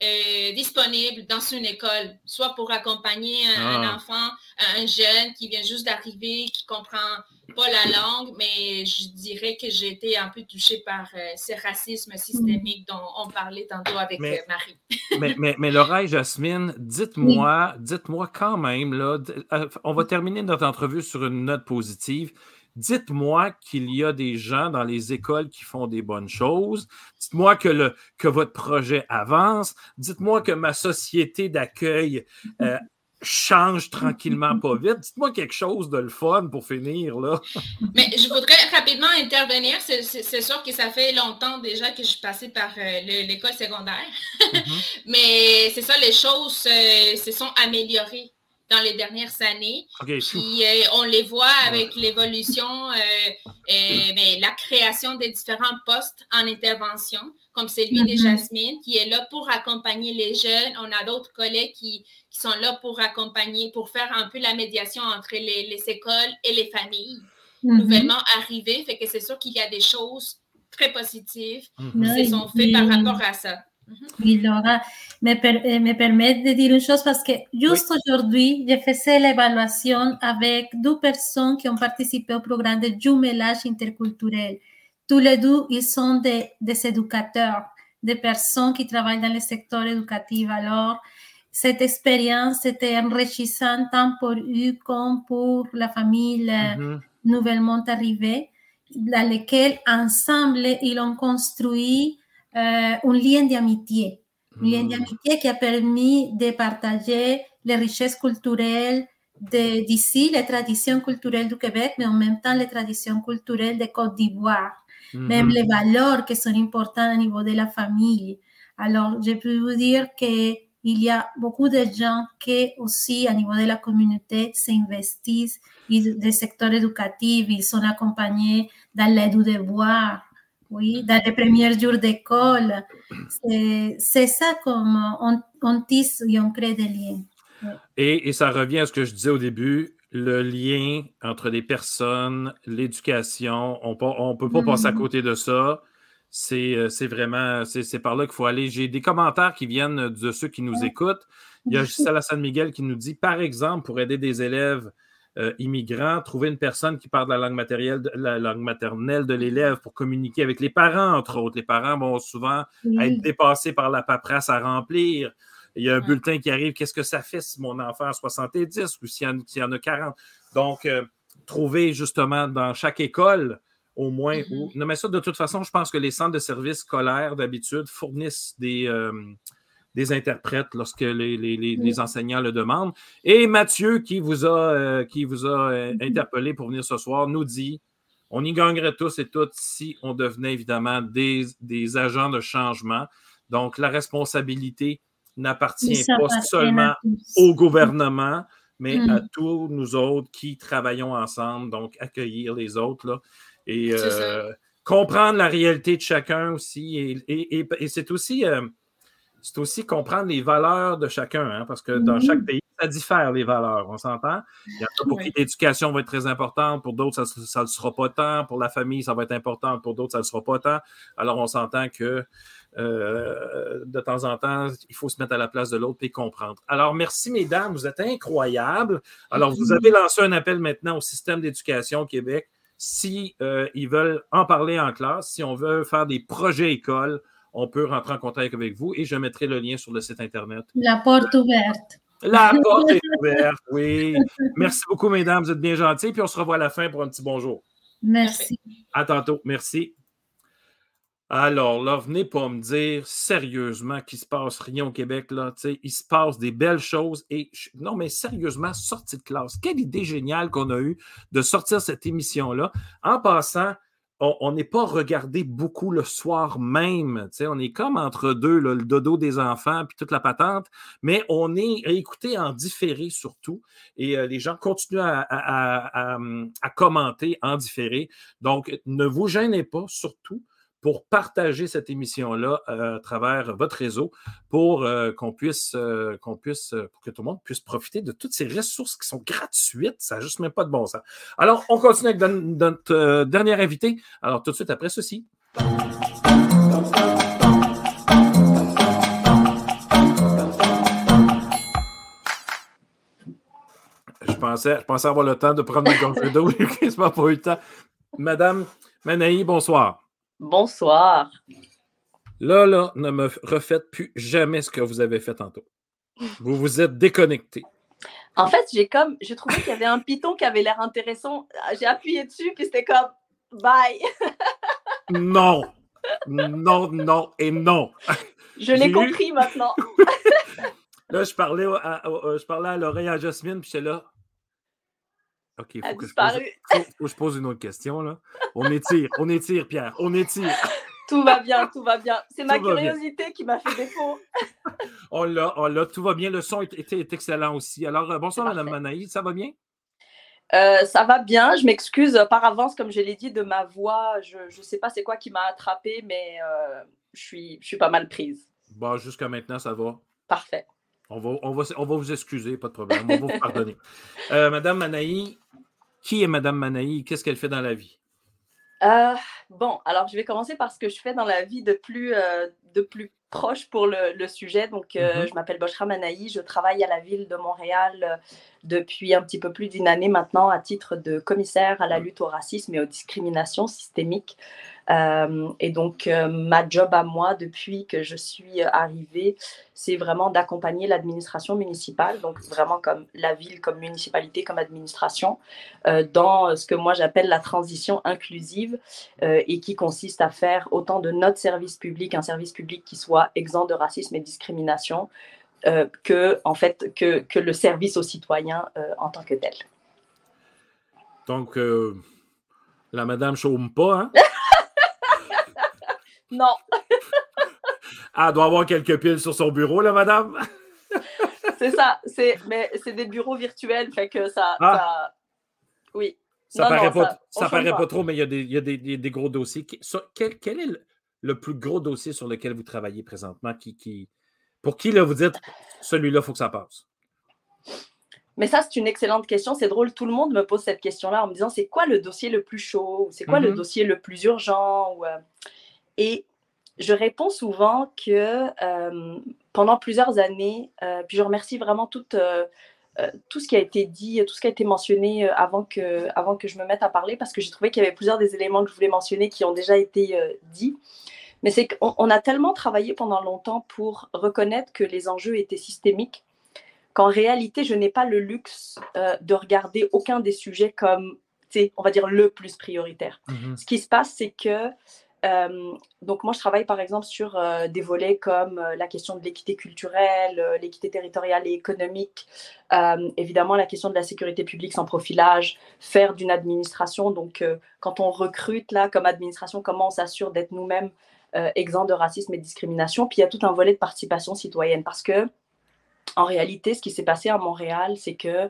euh, disponible dans une école, soit pour accompagner un, ah. enfant, un jeune qui vient juste d'arriver, qui comprend pas la langue, mais je dirais que j'ai été un peu touchée par euh, ce racisme systémique dont on parlait tantôt avec euh, Marie. [laughs] mais, mais, mais Laura et Jasmine, dites-moi, dites-moi quand même, là, on va terminer notre entrevue sur une note positive. Dites-moi qu'il y a des gens dans les écoles qui font des bonnes choses. Dites-moi que, le, que votre projet avance. Dites-moi que ma société d'accueil euh, change tranquillement, pas vite. Dites-moi quelque chose de le fun pour finir, là. [laughs] Mais je voudrais rapidement intervenir. C'est sûr que ça fait longtemps déjà que je suis passée par euh, l'école secondaire. Mm-hmm. [laughs] Mais c'est ça, les choses euh, se sont améliorées dans les dernières années. Puis euh, on les voit avec l'évolution, euh, mais la création des différents postes en intervention, comme celui de mm-hmm. Jasmine, qui est là pour accompagner les jeunes. On a d'autres collègues qui, qui, sont là pour accompagner, pour faire un peu la médiation entre les, les écoles et les familles mm-hmm. nouvellement arrivées. Fait que c'est sûr qu'il y a des choses très positives mm-hmm. qui sont faites par rapport à ça. Oui, Laura, me, eh, me permet de dire une chose parce que juste aujourd'hui, je faisais l'évaluation avec deux personnes qui ont participé au programme de jumelage interculturel. Tous les deux, ils sont des, des éducateurs, des personnes qui travaillent dans le secteur éducatif. Alors, cette expérience était enrichissante tant pour eux comme pour la famille mm-hmm. nouvellement arrivée, dans laquelle ensemble, ils ont construit un lien d'amitié, un lien mm. d'amitié qui a permis de partager les richesses culturelles d'ici, les traditions culturelles du Québec, mais en même temps les traditions culturelles de Côte d'Ivoire, mm-hmm. même les valeurs qui sont importantes au niveau de la famille. Alors, je peux vous dire qu'il y a beaucoup de gens qui aussi, au niveau de la communauté, s'investissent dans le secteur éducatif, ils sont accompagnés dans l'aide de devoir, oui, dans les premiers jours d'école. C'est ça comme on, on, tisse et on crée des liens. Et, et, ça revient à ce que je disais au début, le lien entre les personnes, l'éducation, on ne peut pas passer à mm-hmm. côté de ça. C'est vraiment, c'est par là qu'il faut aller. J'ai des commentaires qui viennent de ceux qui nous écoutent. Il y a [laughs] Gisèle San Miguel qui nous dit, par exemple, pour aider des élèves euh, immigrants, trouver une personne qui parle la langue, matérielle, la langue maternelle de l'élève pour communiquer avec les parents, entre autres. Les parents vont souvent être dépassés par la paperasse à remplir. Il y a un bulletin qui arrive, qu'est-ce que ça fait si mon enfant a 70 ou s'il y, en a 40? Donc, euh, trouver justement dans chaque école au moins. Mm-hmm. Non, mais ça, de toute façon, je pense que les centres de services scolaires, d'habitude, fournissent des, euh, des interprètes lorsque les, enseignants le demandent. Et Mathieu, qui vous a, euh, qui vous a euh, mm-hmm. interpellé pour venir ce soir, nous dit on y gagnerait tous et toutes si on devenait évidemment des, agents de changement. Donc, la responsabilité n'appartient pas seulement au gouvernement, mais à mm. tous nous autres qui travaillons ensemble, donc accueillir les autres là, et euh, comprendre la réalité de chacun aussi. Et, c'est aussi, euh, c'est aussi comprendre les valeurs de chacun, hein, parce que dans chaque mm. pays, ça diffère les valeurs, on s'entend? Il y a pour qui l'éducation va être très importante, pour d'autres, ça ne le sera pas tant, pour la famille, ça va être important, pour d'autres, ça ne le sera pas tant. Alors, on s'entend que euh, de temps en temps, il faut se mettre à la place de l'autre et comprendre. Alors, merci, mesdames, vous êtes incroyables. Alors, vous avez lancé un appel maintenant au système d'éducation au Québec. Si euh, ils veulent en parler en classe, si on veut faire des projets écoles, on peut rentrer en contact avec vous et je mettrai le lien sur le site Internet. La porte ouverte. La porte est ouverte, oui. Merci beaucoup, mesdames. Vous êtes bien gentils. Puis on se revoit à la fin pour un petit bonjour. Merci. À tantôt. Merci. Alors là, venez pas me dire sérieusement qu'il se passe rien au Québec. Là, il se passe des belles choses. Et non, mais sérieusement, sortie de classe. Quelle idée géniale qu'on a eue de sortir cette émission-là. En passant, on n'est pas regardé beaucoup le soir même. On est comme entre deux, le dodo des enfants puis toute la patente, mais on est écouté en différé surtout. Et euh, les gens continuent à, à, commenter en différé. Donc, ne vous gênez pas, surtout pour partager cette émission-là euh, à travers votre réseau pour euh, qu'on puisse, euh, qu'on puisse, pour que tout le monde puisse profiter de toutes ces ressources qui sont gratuites. Ça n'a juste même pas de bon sens. Alors, on continue avec notre dernier invité. Alors, tout de suite après ceci. Je pensais, je pensais avoir le temps de prendre une gorgée d'eau, [laughs] mais pas eu le temps. Madame Manaï, bonsoir. Bonsoir. Là, là, ne me refaites plus jamais ce que vous avez fait tantôt. Vous vous êtes déconnecté. En fait, j'ai comme, je trouvais qu'il y avait un piton qui avait l'air intéressant. J'ai appuyé dessus, puis c'était comme bye. [laughs] non, non, non et non. Je l'ai compris maintenant. [laughs] là, je parlais à, je parlais à l'oreille à Jasmine, puis j'étais là. OK, il faut, que je pose, je pose une autre question. Là. On étire, on étire, Pierre, on étire. [laughs] Tout va bien, tout va bien. C'est ma curiosité qui m'a fait défaut. [laughs] on l'a, on l'a, tout va bien. Le son est, excellent aussi. Alors, euh, bonsoir, Madame Manaï, ça va bien? Euh, ça va bien. Je m'excuse par avance, comme je l'ai dit, de ma voix. Je ne sais pas c'est quoi qui m'a attrapée, mais euh, je, suis, je suis pas mal prise. Bon, jusqu'à maintenant, ça va. Parfait. On va, on, va, on va vous excuser, pas de problème. On va vous pardonner. Madame Manaï, qui est Madame Manaï? Qu'est-ce qu'elle fait dans la vie? Euh, bon, alors je vais commencer par ce que je fais dans la vie de plus, euh, de plus proche pour le, sujet. Donc, euh, mm-hmm. je m'appelle Boshra Manaï, je travaille à la ville de Montréal depuis un petit peu plus d'une année maintenant à titre de commissaire à la lutte au racisme et aux discriminations systémiques. Euh, et donc, euh, ma job à moi, depuis que je suis arrivée, c'est vraiment d'accompagner l'administration municipale, donc vraiment comme la ville, comme municipalité, comme administration, euh, dans ce que moi j'appelle la transition inclusive et qui consiste à faire autant de notre service public un service public qui soit exempt de racisme et discrimination, que, en fait, que, que, le service aux citoyens en tant que tel. Donc, la madame chôme pas, hein? [laughs] Non. ah, [laughs] elle doit avoir quelques piles sur son bureau, là, madame? [laughs] c'est ça. C'est, mais c'est des bureaux virtuels, fait que ça. Ah. Oui. Ça ne paraît, pas, ça, paraît pas. trop, mais il y a des, il y a des, des, gros dossiers. Quel, quel est le, plus gros dossier sur lequel vous travaillez présentement? Qui, qui, pour qui, là, vous dites, celui-là, il faut que ça passe? Mais ça, c'est une excellente question. C'est drôle, tout le monde me pose cette question-là en me disant, c'est quoi le dossier le plus chaud? C'est quoi le mm-hmm. dossier le plus urgent? Ou, euh, et je réponds souvent que euh, pendant plusieurs années, euh, puis je remercie vraiment tout, euh, tout ce qui a été dit, tout ce qui a été mentionné avant, que, avant que je me mette à parler, parce que j'ai trouvé qu'il y avait plusieurs des éléments que je voulais mentionner qui ont déjà été dits. Mais c'est qu'on a tellement travaillé pendant longtemps pour reconnaître que les enjeux étaient systémiques, qu'en réalité, je n'ai pas le luxe de regarder aucun des sujets comme, on va dire, le plus prioritaire. Mm-hmm. Ce qui se passe, c'est que euh, donc moi, je travaille par exemple sur euh, des volets comme euh, la question de l'équité culturelle, l'équité territoriale et économique, évidemment la question de la sécurité publique sans profilage, faire d'une administration, donc quand on recrute là comme administration, comment on s'assure d'être nous-mêmes exempts de racisme et de discrimination. Puis il y a tout un volet de participation citoyenne parce que en réalité, ce qui s'est passé à Montréal, c'est que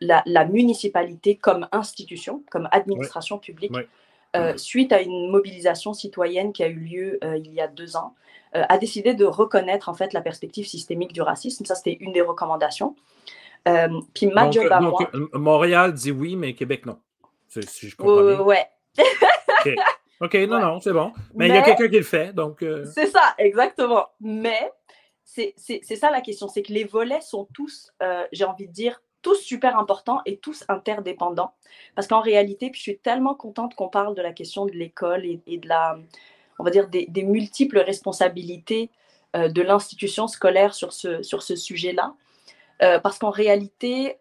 la, municipalité comme institution, comme administration publique, suite à une mobilisation citoyenne qui a eu lieu il y a deux ans, a décidé de reconnaître en fait la perspective systémique du racisme. Ça, c'était une des recommandations. puis ma job à moi... Montréal dit oui, mais Québec non. Si je comprends bien. Ouais. [laughs] OK, non, non, c'est bon. Mais, il y a quelqu'un qui le fait, donc... Euh, c'est ça, exactement. Mais c'est ça la question, c'est que les volets sont tous, euh, j'ai envie de dire, tous super importants et tous interdépendants. Parce qu'en réalité, puis je suis tellement contente qu'on parle de la question de l'école et, de la, on va dire, des, multiples responsabilités euh, de l'institution scolaire sur ce, sur ce sujet-là. parce qu'en réalité,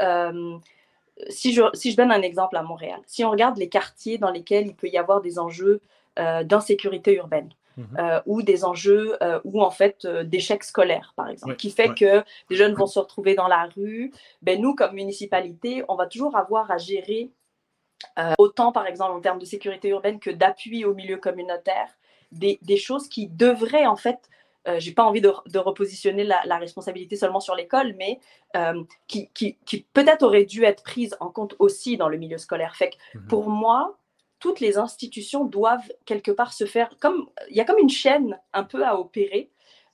si je, si je donne un exemple à Montréal, si on regarde les quartiers dans lesquels il peut y avoir des enjeux euh, d'insécurité urbaine, mhm. euh, ou des enjeux euh, ou en fait d'échecs scolaires, par exemple, qui fait que des jeunes vont se retrouver dans la rue. Ben, nous, comme municipalité, on va toujours avoir à gérer autant, par exemple, en termes de sécurité urbaine que d'appui au milieu communautaire, des, des, choses qui devraient en fait euh, j'ai pas envie de, repositionner la, responsabilité seulement sur l'école, mais euh, qui, qui, peut-être aurait dû être prise en compte aussi dans le milieu scolaire. Fait que mhm. pour moi, toutes les institutions doivent quelque part se faire comme il y a comme une chaîne un peu à opérer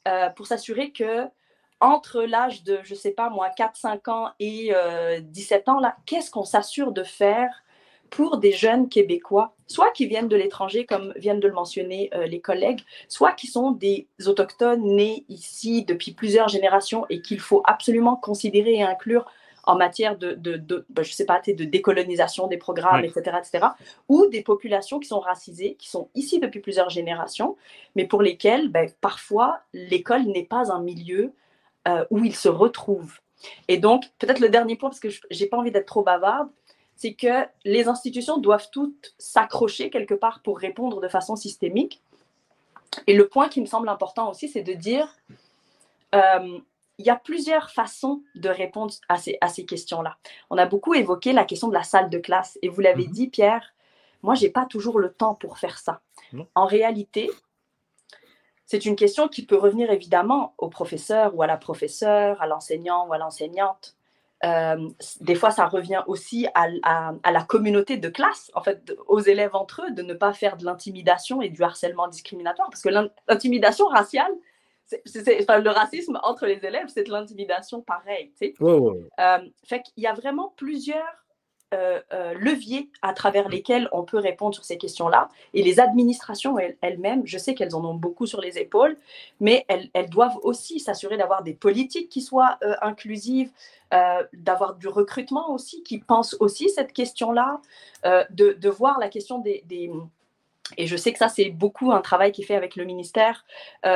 euh, pour s'assurer que entre l'âge de, je sais pas moi, 4-5 ans et 17 ans, là, qu'est-ce qu'on s'assure de faire pour des jeunes Québécois, soit qui viennent de l'étranger, comme viennent de le mentionner euh, les collègues, soit qui sont des autochtones nés ici depuis plusieurs générations et qu'il faut absolument considérer et inclure en matière de, de, ben, je sais pas, de décolonisation des programmes, etc., etc., ou des populations qui sont racisées, qui sont ici depuis plusieurs générations, mais pour lesquelles, ben, parfois, l'école n'est pas un milieu euh, où ils se retrouvent. Et donc, peut-être le dernier point, parce que je n'ai pas envie d'être trop bavarde, c'est que les institutions doivent toutes s'accrocher quelque part pour répondre de façon systémique. Et le point qui me semble important aussi, c'est de dire, euh, il y a plusieurs façons de répondre à ces, à ces questions-là. On a beaucoup évoqué la question de la salle de classe. Et vous l'avez mhm. dit, Pierre, moi, je n'ai pas toujours le temps pour faire ça. En réalité, c'est une question qui peut revenir évidemment au professeur ou à la professeure, à l'enseignant ou à l'enseignante. Euh, des fois, ça revient aussi à, la communauté de classe, en fait, aux élèves entre eux, de ne pas faire de l'intimidation et du harcèlement discriminatoire. Parce que l'intimidation raciale, le racisme entre les élèves, c'est de l'intimidation pareil. Tu sais. Euh, fait qu'il y a vraiment plusieurs euh, euh, leviers à travers lesquels on peut répondre sur ces questions-là. Et les administrations elles-mêmes, je sais qu'elles en ont beaucoup sur les épaules, mais elles, doivent aussi s'assurer d'avoir des politiques qui soient euh, inclusives, d'avoir du recrutement aussi, qui pensent aussi cette question-là, de, voir la question des, et je sais que ça, c'est beaucoup un travail qui est fait avec le ministère,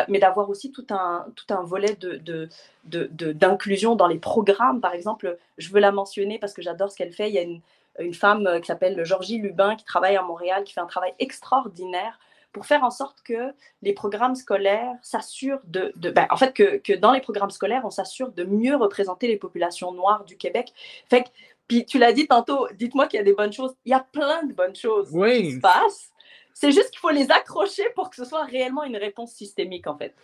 mais d'avoir aussi tout un, tout un volet de, d'inclusion de, dans les programmes. Par exemple, je veux la mentionner parce que j'adore ce qu'elle fait. Il y a une, une femme qui s'appelle Georgie Lubin qui travaille à Montréal, qui fait un travail extraordinaire pour faire en sorte que les programmes scolaires s'assurent de... de ben, en fait, que, que, dans les programmes scolaires, on s'assure de mieux représenter les populations noires du Québec. Fait que, puis tu l'as dit tantôt, dites-moi qu'il y a des bonnes choses. Il y a plein de bonnes choses qui se passent. C'est juste qu'il faut les accrocher pour que ce soit réellement une réponse systémique, en fait.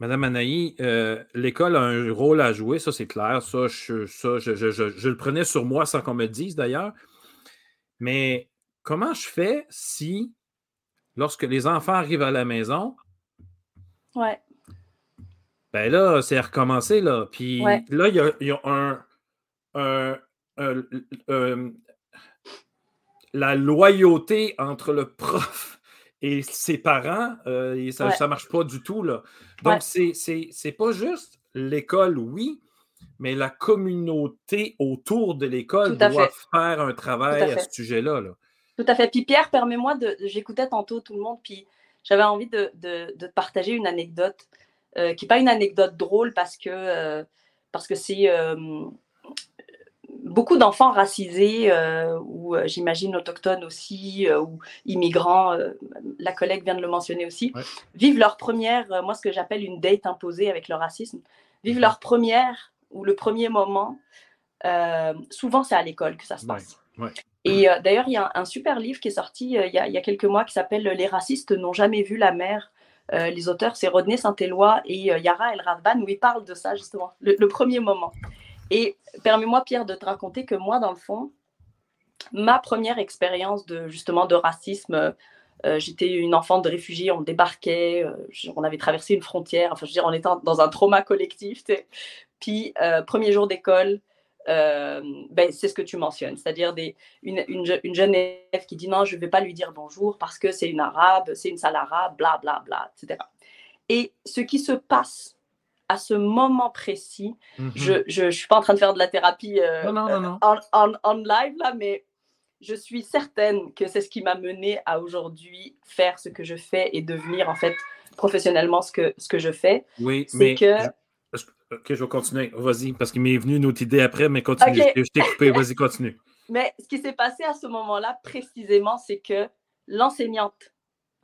Madame Anaï, euh, l'école a un rôle à jouer, ça c'est clair. Ça, je, je, le prenais sur moi sans qu'on me le dise d'ailleurs. Mais comment je fais si, lorsque les enfants arrivent à la maison, ouais. ben là, c'est recommencer, là. Puis là, il y a, un, la loyauté entre le prof et ses parents, euh, ça ne marche pas du tout. Là. Donc, c'est c'est pas juste l'école, oui, mais la communauté autour de l'école doit faire un travail à, ce sujet-là. Là. Tout à fait. Puis Pierre, permets-moi de. J'écoutais tantôt tout le monde, puis j'avais envie de, de, de, partager une anecdote, euh, qui n'est pas une anecdote drôle parce que euh, parce que c'est beaucoup d'enfants racisés, euh, ou euh, j'imagine autochtones aussi, euh, ou immigrants, la collègue vient de le mentionner aussi, vivent leur première, moi ce que j'appelle une date imposée avec le racisme, vivent mhm. leur première ou le premier moment, souvent c'est à l'école que ça se passe. Et d'ailleurs, il y a un, super livre qui est sorti il y, a, quelques mois qui s'appelle Les racistes n'ont jamais vu la mer. les auteurs, c'est Rodney Saint-Éloi et Yara El Ravban, où ils parlent de ça justement, le premier moment. Et permets-moi, Pierre, de te raconter que moi, dans le fond, ma première expérience de justement de racisme, euh, j'étais une enfant de réfugiés, on débarquait, euh, on avait traversé une frontière, enfin je veux dire, on était dans un trauma collectif. Puis, euh, premier jour d'école, ben, c'est ce que tu mentionnes, c'est-à-dire une, une, jeune élève qui dit non, je ne vais pas lui dire bonjour parce que c'est une arabe, c'est une sale arabe, bla bla bla, etc. Et ce qui se passe à ce moment précis, mhm. je ne suis pas en train de faire de la thérapie En, en, live là, mais je suis certaine que c'est ce qui m'a mené à aujourd'hui faire ce que je fais et devenir en fait professionnellement ce que, ce que je fais. Oui, mais que... Ok, je vais continuer. Vas-y, parce qu'il m'est venu une autre idée après, mais continue. Je t'ai coupé. Vas-y, continue. [laughs] Mais ce qui s'est passé à ce moment-là, précisément, c'est que l'enseignante,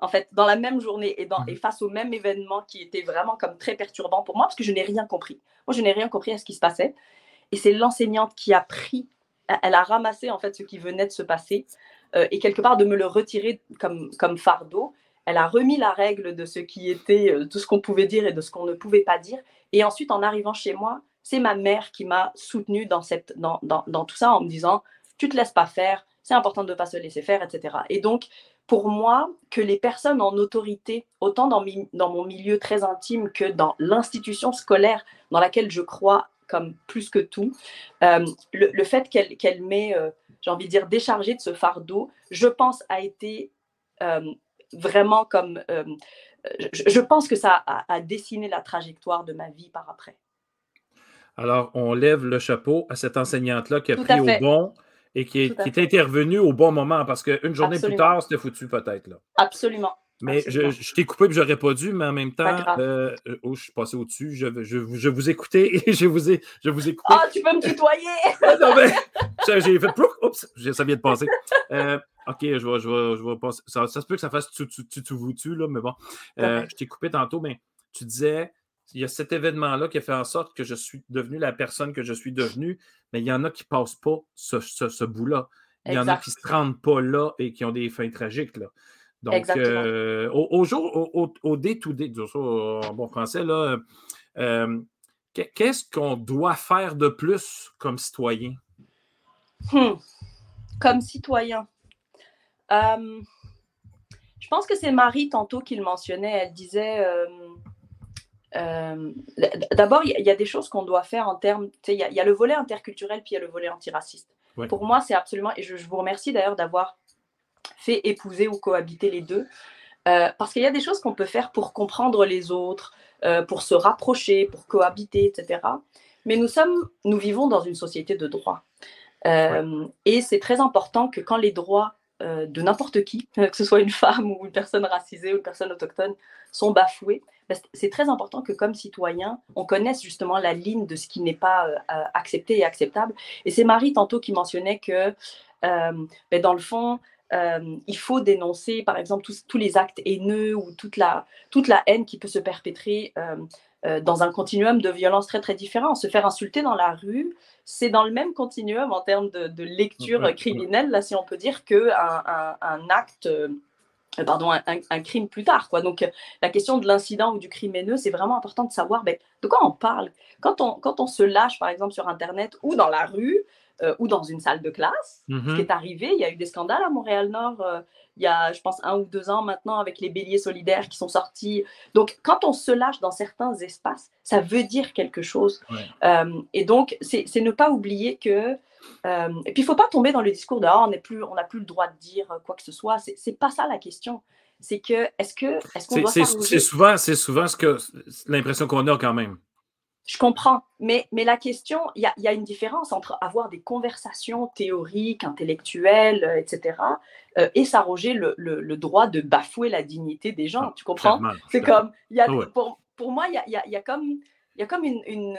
en fait, dans la même journée et, dans, et face au même événement qui était vraiment comme très perturbant pour moi, parce que je n'ai rien compris. Moi, je n'ai rien compris à ce qui se passait. Et c'est l'enseignante qui a pris elle a ramassé en fait ce qui venait de se passer euh, et quelque part de me le retirer comme, comme fardeau. Elle a remis la règle de ce qui était, euh, de ce qu'on pouvait dire et de ce qu'on ne pouvait pas dire. Et ensuite, en arrivant chez moi, c'est ma mère qui m'a soutenue dans, cette, dans, dans, dans, tout ça en me disant, tu te laisses pas faire, c'est important de ne pas se laisser faire, etc. Et donc, pour moi, que les personnes en autorité, autant dans, dans mon milieu très intime que dans l'institution scolaire dans laquelle je crois comme plus que tout. Euh, le, fait qu'elle qu'elle m'ait, euh, j'ai envie de dire, déchargée de ce fardeau, je pense, a été euh, vraiment comme... Je, pense que ça a, dessiné la trajectoire de ma vie par après. Alors, on lève le chapeau à cette enseignante-là qui a pris au bon et qui est, qui est intervenue au bon moment parce qu'une journée plus tard, c'était foutu peut-être. Là. Absolument. Mais je, t'ai coupé, puis j'aurais pas dû, mais en même temps, euh, oh, je suis passé au-dessus. Je, je, je, vous écoutais [laughs] et je vous ai, je vous ai coupé. Ah, tu peux me tutoyer! [laughs] Ah, non, mais j'ai fait oups, ça vient de passer. Euh, ok, je vais, je vais, je vais passer. Ça, se peut que ça fasse tu, tu, tu, tu, là, mais bon. Euh, je t'ai coupé tantôt, mais tu disais, il y a cet événement-là qui a fait en sorte que je suis devenu la personne que je suis devenue, mais il y en a qui ne passent pas ce, ce, ce bout-là. Il y en a qui ne se rendent pas là et qui ont des fins tragiques. Là. Donc, euh, au, jour, au, au day-to-day, en bon français, là, euh, qu'est-ce qu'on doit faire de plus comme citoyen? Hmm. Comme citoyen. je pense que c'est Marie tantôt qui le mentionnait. Elle disait. D'abord, il y, a des choses qu'on doit faire en termes. Il y, y, a le volet interculturel puis il y a le volet antiraciste. Pour moi, c'est absolument. Et je, je vous remercie d'ailleurs d'avoir fait épouser ou cohabiter les deux. Euh, parce qu'il y a des choses qu'on peut faire pour comprendre les autres, euh, pour se rapprocher, pour cohabiter, etc. Mais nous sommes, nous vivons dans une société de droit. Euh, et c'est très important que quand les droits de n'importe qui, [laughs] que ce soit une femme ou une personne racisée ou une personne autochtone, sont bafoués, c'est très important que comme citoyen, on connaisse justement la ligne de ce qui n'est pas accepté et acceptable. Et c'est Marie tantôt qui mentionnait que, ben, dans le fond, euh, il faut dénoncer, par exemple, tous, les actes haineux ou toute la, toute la haine qui peut se perpétrer euh, euh, dans un continuum de violence très, très différent. Se faire insulter dans la rue, c'est dans le même continuum en termes de, lecture criminelle, là, si on peut dire, qu'un un, un, acte pardon, un, crime plus tard. Quoi. Donc, la question de l'incident ou du crime haineux, c'est vraiment important de savoir ben, de quoi on parle. Quand on, quand on se lâche, par exemple, sur Internet ou dans la rue, euh, ou dans une salle de classe. Ce qui est arrivé, il y a eu des scandales à Montréal-Nord euh, il y a, je pense, un ou deux ans maintenant avec les béliers solidaires qui sont sortis. Donc, quand on se lâche dans certains espaces, ça veut dire quelque chose. Euh, et donc, c'est ne pas oublier que. et puis, il ne faut pas tomber dans le discours de ah, on n'a plus, on plus le droit de dire quoi que ce soit. C'est pas ça la question c'est que est-ce que est-ce qu'on doit c'est souvent c'est souvent ce que l'impression qu'on a quand même je comprends, mais, mais la question, il y a, une différence entre avoir des conversations théoriques, intellectuelles, euh, etc., euh, et s'arroger le, le, droit de bafouer la dignité des gens. Ah, tu comprends? C'est comme, y a, ah pour, pour, moi, il y a, y, y a, comme, y a comme une, une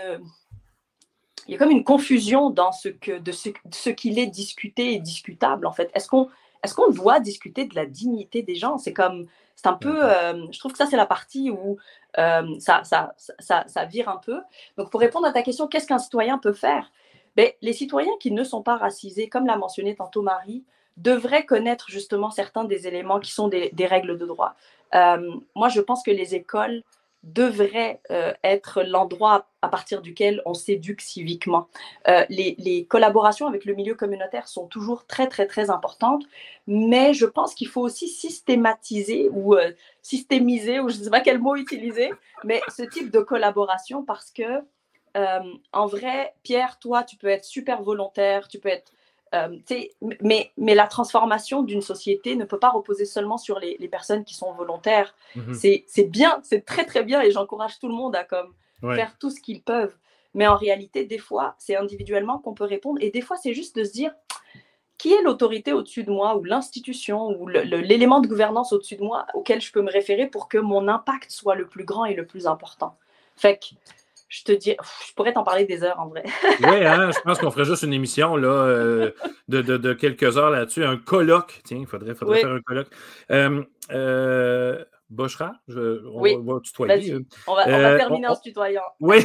il y a comme une confusion dans ce que, de ce, ce qu'il est discuté et discutable, en fait. Est-ce qu'on est qu'on doit discuter de la dignité des gens? C'est comme, c'est un peu, euh, je trouve que ça, c'est la partie où euh, ça, ça, ça, ça, vire un peu. Donc, pour répondre à ta question, qu'est-ce qu'un citoyen peut faire? Ben, Les citoyens qui ne sont pas racisés, comme l'a mentionné tantôt Marie, devraient connaître justement certains des éléments qui sont des, règles de droit. Euh, moi, je pense que les écoles devrait euh, être l'endroit à partir duquel on s'éduque civiquement. Euh, les, collaborations avec le milieu communautaire sont toujours très, très, très importantes, mais je pense qu'il faut aussi systématiser ou euh, systémiser, ou je ne sais pas quel mot utiliser, mais ce type de collaboration parce que, en vrai, Pierre, toi, tu peux être super volontaire, tu peux être euh, mais, mais la transformation d'une société ne peut pas reposer seulement sur les, personnes qui sont volontaires. Mhm. C'est bien, c'est très très bien et j'encourage tout le monde à comme, faire tout ce qu'ils peuvent. Mais en réalité, des fois, c'est individuellement qu'on peut répondre et des fois, c'est juste de se dire qui est l'autorité au-dessus de moi ou l'institution ou l'élément de gouvernance au-dessus de moi auquel je peux me référer pour que mon impact soit le plus grand et le plus important? Fait que je te dis, je pourrais t'en parler des heures en vrai. [laughs] oui, hein, je pense qu'on ferait juste une émission là, euh, de, de, de, quelques heures là-dessus, un colloque. Tiens, il faudrait, faudrait faire un colloque. Euh, euh, Bochra, je, on oui. va tutoyer. On va, on va terminer en se tutoyant. Oui,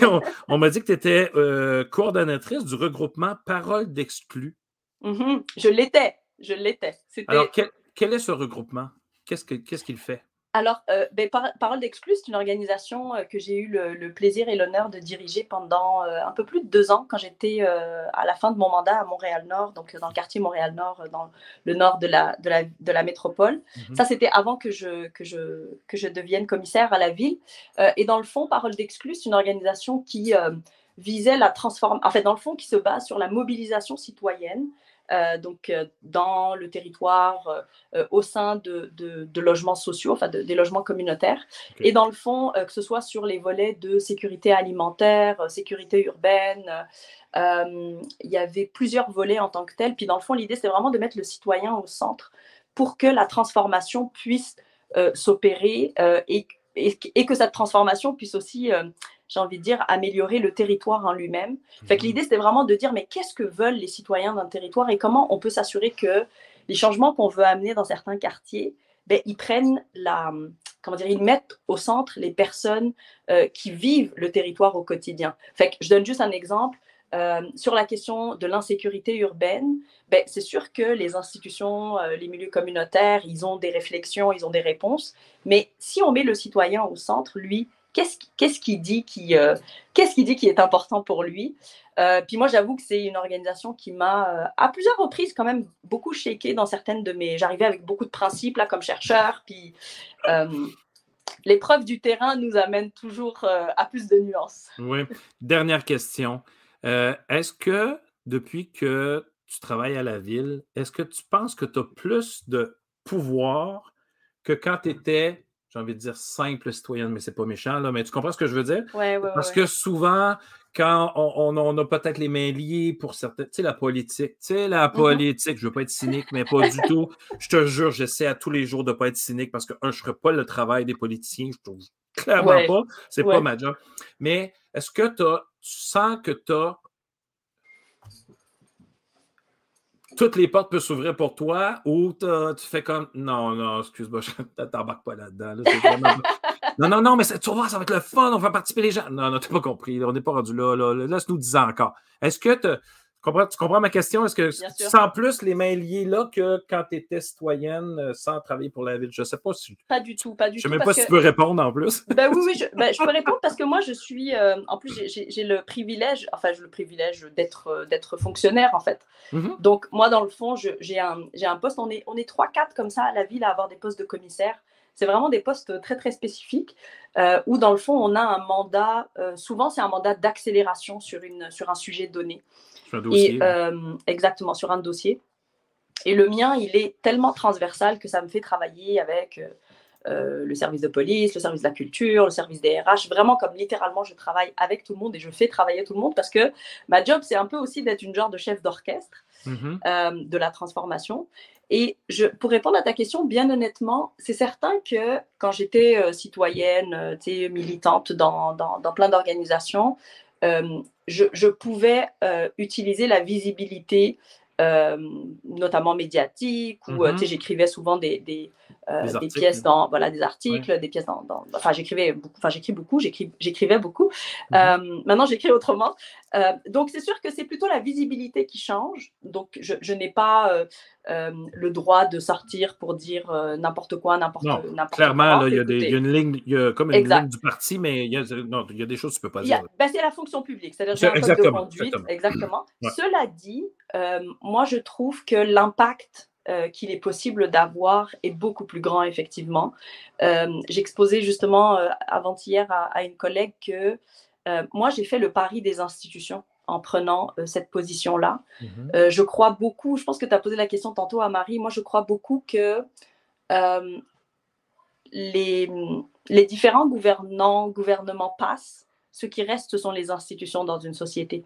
on, m'a dit que tu étais coordonnatrice du regroupement Parole d'exclus. Mm-hmm. Je l'étais, je l'étais. Alors, quel, quel, est ce regroupement? Qu'est-ce qu'il ce qu'il fait? Alors, euh, ben, Parole d'Exclus, c'est une organisation euh, que j'ai eu le, plaisir et l'honneur de diriger pendant euh, un peu plus de deux ans quand j'étais à la fin de mon mandat à Montréal-Nord, donc dans le quartier Montréal-Nord, dans le nord de la, de la, de la métropole. Mhm. Ça, c'était avant que je, que, je, que je devienne commissaire à la ville. et dans le fond, Parole d'Exclus, c'est une organisation qui visait la transformation, en fait, dans le fond, qui se base sur la mobilisation citoyenne euh, donc euh, dans le territoire, euh, au sein de, de, logements sociaux, enfin des logements communautaires. Et dans le fond, que ce soit sur les volets de sécurité alimentaire, sécurité urbaine, il y avait plusieurs volets en tant que tel. Puis dans le fond, l'idée, c'est vraiment de mettre le citoyen au centre pour que la transformation puisse s'opérer et, et, et, que cette transformation puisse aussi j'ai envie de dire, améliorer le territoire en lui-même. Fait que mhm. l'idée, c'était vraiment de dire, mais qu'est-ce que veulent les citoyens d'un territoire et comment on peut s'assurer que les changements qu'on veut amener dans certains quartiers, ben, ils prennent la, comment dire, ils mettent au centre les personnes euh, qui vivent le territoire au quotidien. Fait que je donne juste un exemple. Euh, sur la question de l'insécurité urbaine, ben, c'est sûr que les institutions, euh, les milieux communautaires, ils ont des réflexions, ils ont des réponses, mais si on met le citoyen au centre, lui, qu'est-ce qu'il dit qui euh, dit qui est important pour lui? Euh, puis moi, j'avoue que c'est une organisation qui m'a, euh, à plusieurs reprises, quand même beaucoup shaké dans certaines de mes. J'arrivais avec beaucoup de principes là, comme chercheur. Puis l'épreuve du terrain nous amène toujours à plus de nuances. Oui. Dernière question. est-ce que depuis que tu travailles à la ville, est-ce que tu penses que tu as plus de pouvoir que quand tu étais j'ai envie de dire simple citoyenne, mais c'est pas méchant, là, mais tu comprends ce que je veux dire? Oui, oui, Parce que souvent, quand on, a peut-être les mains liées pour certains, tu sais, la politique, tu sais, la mm-hmm. politique, je veux pas être cynique, mais pas du tout. Je te jure, j'essaie à tous les jours de pas être cynique parce que, un, je ferai pas le travail des politiciens, je trouve clairement pas, c'est pas ma job. Mais est-ce que tu sens que tu as toutes les portes peuvent s'ouvrir pour toi ou tu fais comme non, non, excuse-moi, [laughs] je t'embarque pas là-dedans. [laughs] non, non, non, mais tu vas voir, ça va être le fun, on va participer les gens. Non, non, t'as pas compris, on n'est pas rendu là. là. Laisse-nous 10 ans encore. Est-ce que tu tu comprends ma question? Est-ce que tu sens plus les mains liées là que quand tu étais citoyenne euh, sans travailler pour la ville? Je ne sais pas si. Pas du tout, pas du tout. Je ne sais même pas si tu peux répondre en plus. Ben oui, oui, je, [laughs] ben, je peux répondre parce que moi, je suis. Euh, en plus, j'ai le privilège, enfin, j'ai le privilège d'être euh, fonctionnaire, en fait. Mm-hmm. Donc, moi, dans le fond, j'ai un, un poste. On est, on est 3-4 comme ça à la ville à avoir des postes de commissaire. C'est vraiment des postes très, très spécifiques où, dans le fond, on a un mandat. souvent, c'est un mandat d'accélération sur, sur un sujet donné. Sur un dossier. Euh, exactement, sur un dossier. Et le mien, il est tellement transversal que ça me fait travailler avec euh, euh, le service de police, le service de la culture, le service des RH. Vraiment, comme littéralement, je travaille avec tout le monde et je fais travailler tout le monde parce que ma job, c'est un peu aussi d'être une genre de chef d'orchestre mm-hmm. de la transformation. Et je, pour répondre à ta question, bien honnêtement, c'est certain que quand j'étais citoyenne, militante dans, dans, dans plein d'organisations, euh, je, pouvais euh, utiliser la visibilité, euh, notamment médiatique, ou mhm. j'écrivais souvent des, des pièces dans voilà des articles, des pièces dans, enfin j'écrivais beaucoup, enfin j'écris beaucoup, j'écrivais beaucoup. Mhm. maintenant j'écris autrement. donc c'est sûr que c'est plutôt la visibilité qui change. Donc je, je n'ai pas le droit de sortir pour dire n'importe quoi, n'importe quoi. Clairement, il, y des, y, a une ligne, il y a comme une ligne du parti, mais il y y a des choses que tu ne peux pas dire. Ben, c'est la fonction publique, c'est-à-dire un code de conduite. Exactement. Cela dit, moi je trouve que l'impact euh, qu'il est possible d'avoir est beaucoup plus grand, effectivement. Euh, J'exposais justement euh, avant-hier à, une collègue que moi, j'ai fait le pari des institutions en prenant cette position-là. Mhm. je crois beaucoup, je pense que tu as posé la question tantôt à Marie, moi, je crois beaucoup que les, les différents gouvernants, gouvernements passent, ce qui reste, ce sont les institutions dans une société.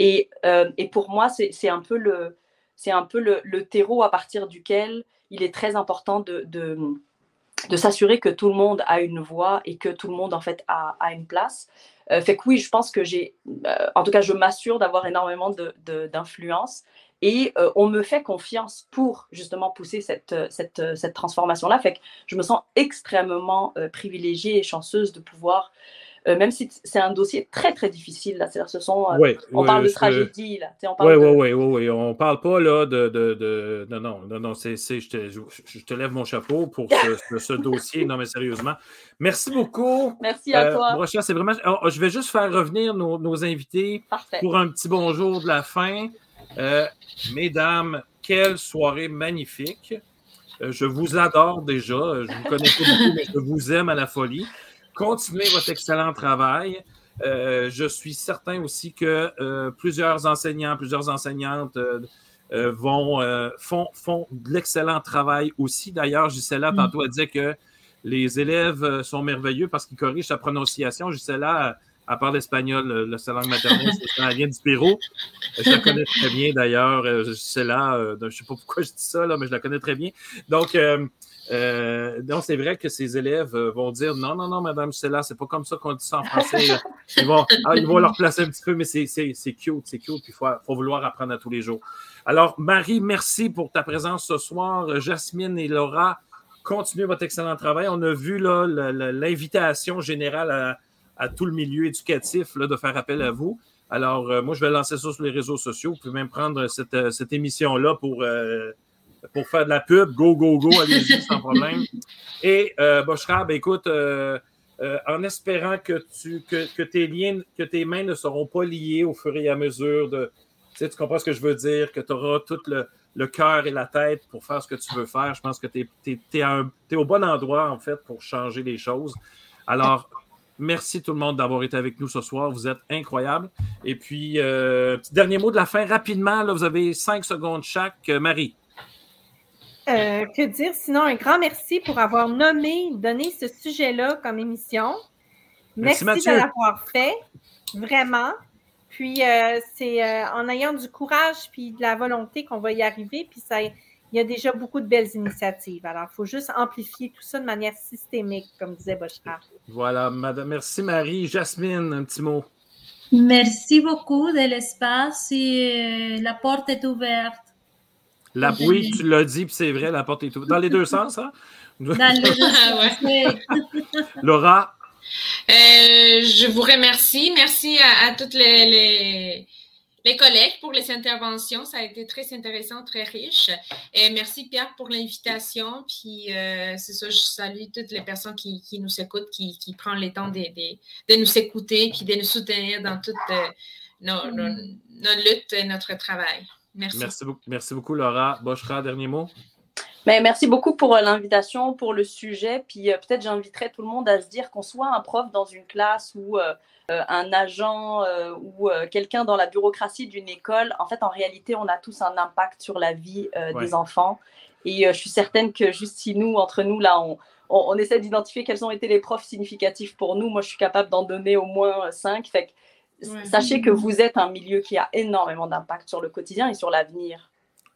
Et, et pour moi, c'est un peu le, c'est un peu le, terreau à partir duquel il est très important de, de, s'assurer que tout le monde a une voix et que tout le monde en fait a, une place. Euh, fait que oui, je pense que j'ai, euh, en tout cas, je m'assure d'avoir énormément d'influence et euh, on me fait confiance pour justement pousser cette, cette, cette transformation-là. Fait que je me sens extrêmement privilégiée et chanceuse de pouvoir euh, même si c'est un dossier très, très difficile. Là. ce sont, euh, on parle de tragédie. Là. Oui, oui, oui, oui. On ne parle pas là, de, de, de... Non, non, non, non c'est, je, te, je, te, lève mon chapeau pour [laughs] ce, ce, dossier. Non, mais sérieusement. Merci beaucoup. Merci à euh, toi. c'est vraiment... Oh, je vais juste faire revenir nos, nos invités pour un petit bonjour de la fin. mesdames, quelle soirée magnifique. Je vous adore déjà. Je vous connais pas beaucoup, [laughs] mais je vous aime à la folie. Continuez votre excellent travail. Euh, je suis certain aussi que euh, plusieurs enseignants, plusieurs enseignantes euh, vont, font, font de l'excellent travail aussi. D'ailleurs, Gisela, mm. tantôt, elle disait que les élèves sont merveilleux parce qu'ils corrigent sa prononciation. Gisela, à part l'espagnol, le, sa langue maternelle, c'est vient du Pérou. Je la connais très bien d'ailleurs. Gisela, je ne sais pas pourquoi je dis ça, là, mais je la connais très bien. Donc, euh, donc, c'est vrai que ces élèves euh, vont dire non, non, non, Madame Stella, c'est pas comme ça qu'on dit ça en français. [laughs] ils, vont, ah, ils vont leur placer un petit peu, mais c'est cute, c'est cute, puis il faut, faut, vouloir apprendre à tous les jours. Alors, Marie, merci pour ta présence ce soir. Jasmine et Laura, continuez votre excellent travail. On a vu l'invitation générale à, tout le milieu éducatif là, de faire appel à vous. Alors, euh, moi, je vais lancer ça sur les réseaux sociaux. Vous pouvez même prendre cette, cette émission-là pour pour faire de la pub, go, go, go, allez-y sans problème. Et euh, ben, écoute, euh, euh, en espérant que, tu, que, tes liens, que tes mains ne seront pas liées au fur et à mesure de. Tu, sais, tu comprends ce que je veux dire, que tu auras tout le, le cœur et la tête pour faire ce que tu veux faire. Je pense que tu es, au bon endroit, en fait, pour changer les choses. Alors, merci tout le monde d'avoir été avec nous ce soir. Vous êtes incroyables. Et puis, euh, dernier mot de la fin, rapidement. Là, vous avez cinq secondes chaque. Marie. Euh, que dire? Sinon? Un grand merci pour avoir nommé, donné ce sujet-là comme émission. Merci, de l'avoir fait, vraiment. Puis euh, c'est euh, en ayant du courage puis de la volonté qu'on va y arriver. Puis ça, il y a déjà beaucoup de belles initiatives. Alors, il faut juste amplifier tout ça de manière systémique, comme disait Bochard. Voilà, madame. Merci Marie. Jasmine, un petit mot. Merci beaucoup de l'espace et la porte est ouverte. La, oui, tu l'as dit, puis c'est vrai, la porte est ouverte. Dans les deux sens, hein? Dans les deux sens, [laughs] Laura? Euh, je vous remercie. Merci à, toutes les, les, collègues pour les interventions. Ça a été très intéressant, très riche. Et merci, Pierre, pour l'invitation. Puis, euh, c'est ça, je salue toutes les personnes qui, qui nous écoutent, qui, qui prennent le temps de, de, de, nous écouter, puis de nous soutenir dans toutes euh, nos, nos, nos luttes et notre travail. Merci. Merci beaucoup, Laura. Bochra, dernier mot? Mais merci beaucoup pour euh, l'invitation, pour le sujet. Puis euh, peut-être j'inviterai tout le monde à se dire qu'on soit un prof dans une classe ou euh, un agent ou quelqu'un dans la bureaucratie d'une école. En fait, en réalité, on a tous un impact sur la vie des enfants. Et je suis certaine que juste si nous, entre nous, là, on, on, essaie d'identifier quels ont été les profs significatifs pour nous, moi, je suis capable d'en donner au moins cinq. Fait que Sachez que vous êtes un milieu qui a énormément d'impact sur le quotidien et sur l'avenir.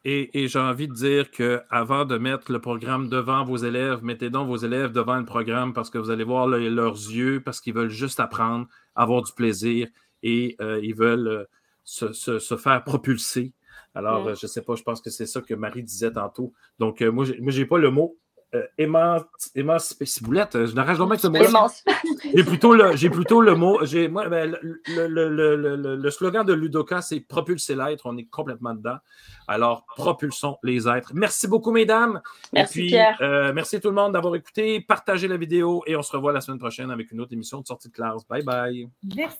Et, j'ai envie de dire qu'avant de mettre le programme devant vos élèves, mettez donc vos élèves devant le programme parce que vous allez voir leurs yeux, parce qu'ils veulent juste apprendre, avoir du plaisir et euh, ils veulent euh, se, faire propulser. Alors, je ne sais pas, je pense que c'est ça que Marie disait tantôt. Donc, euh, moi, je n'ai pas le mot euh, éman... émancipé. Si vous l'êtes, euh, je n'arrache jamais ce mot J'ai plutôt, le... plutôt le mot. Moi, ben, le, le, le, slogan de Ludoka, c'est propulser l'être. On est complètement dedans. Alors, propulsons les êtres. Merci beaucoup, mesdames. Merci, et puis, Pierre. Euh, merci tout le monde d'avoir écouté. Partagez la vidéo et on se revoit la semaine prochaine avec une autre émission de sortie de classe. Bye bye. Merci.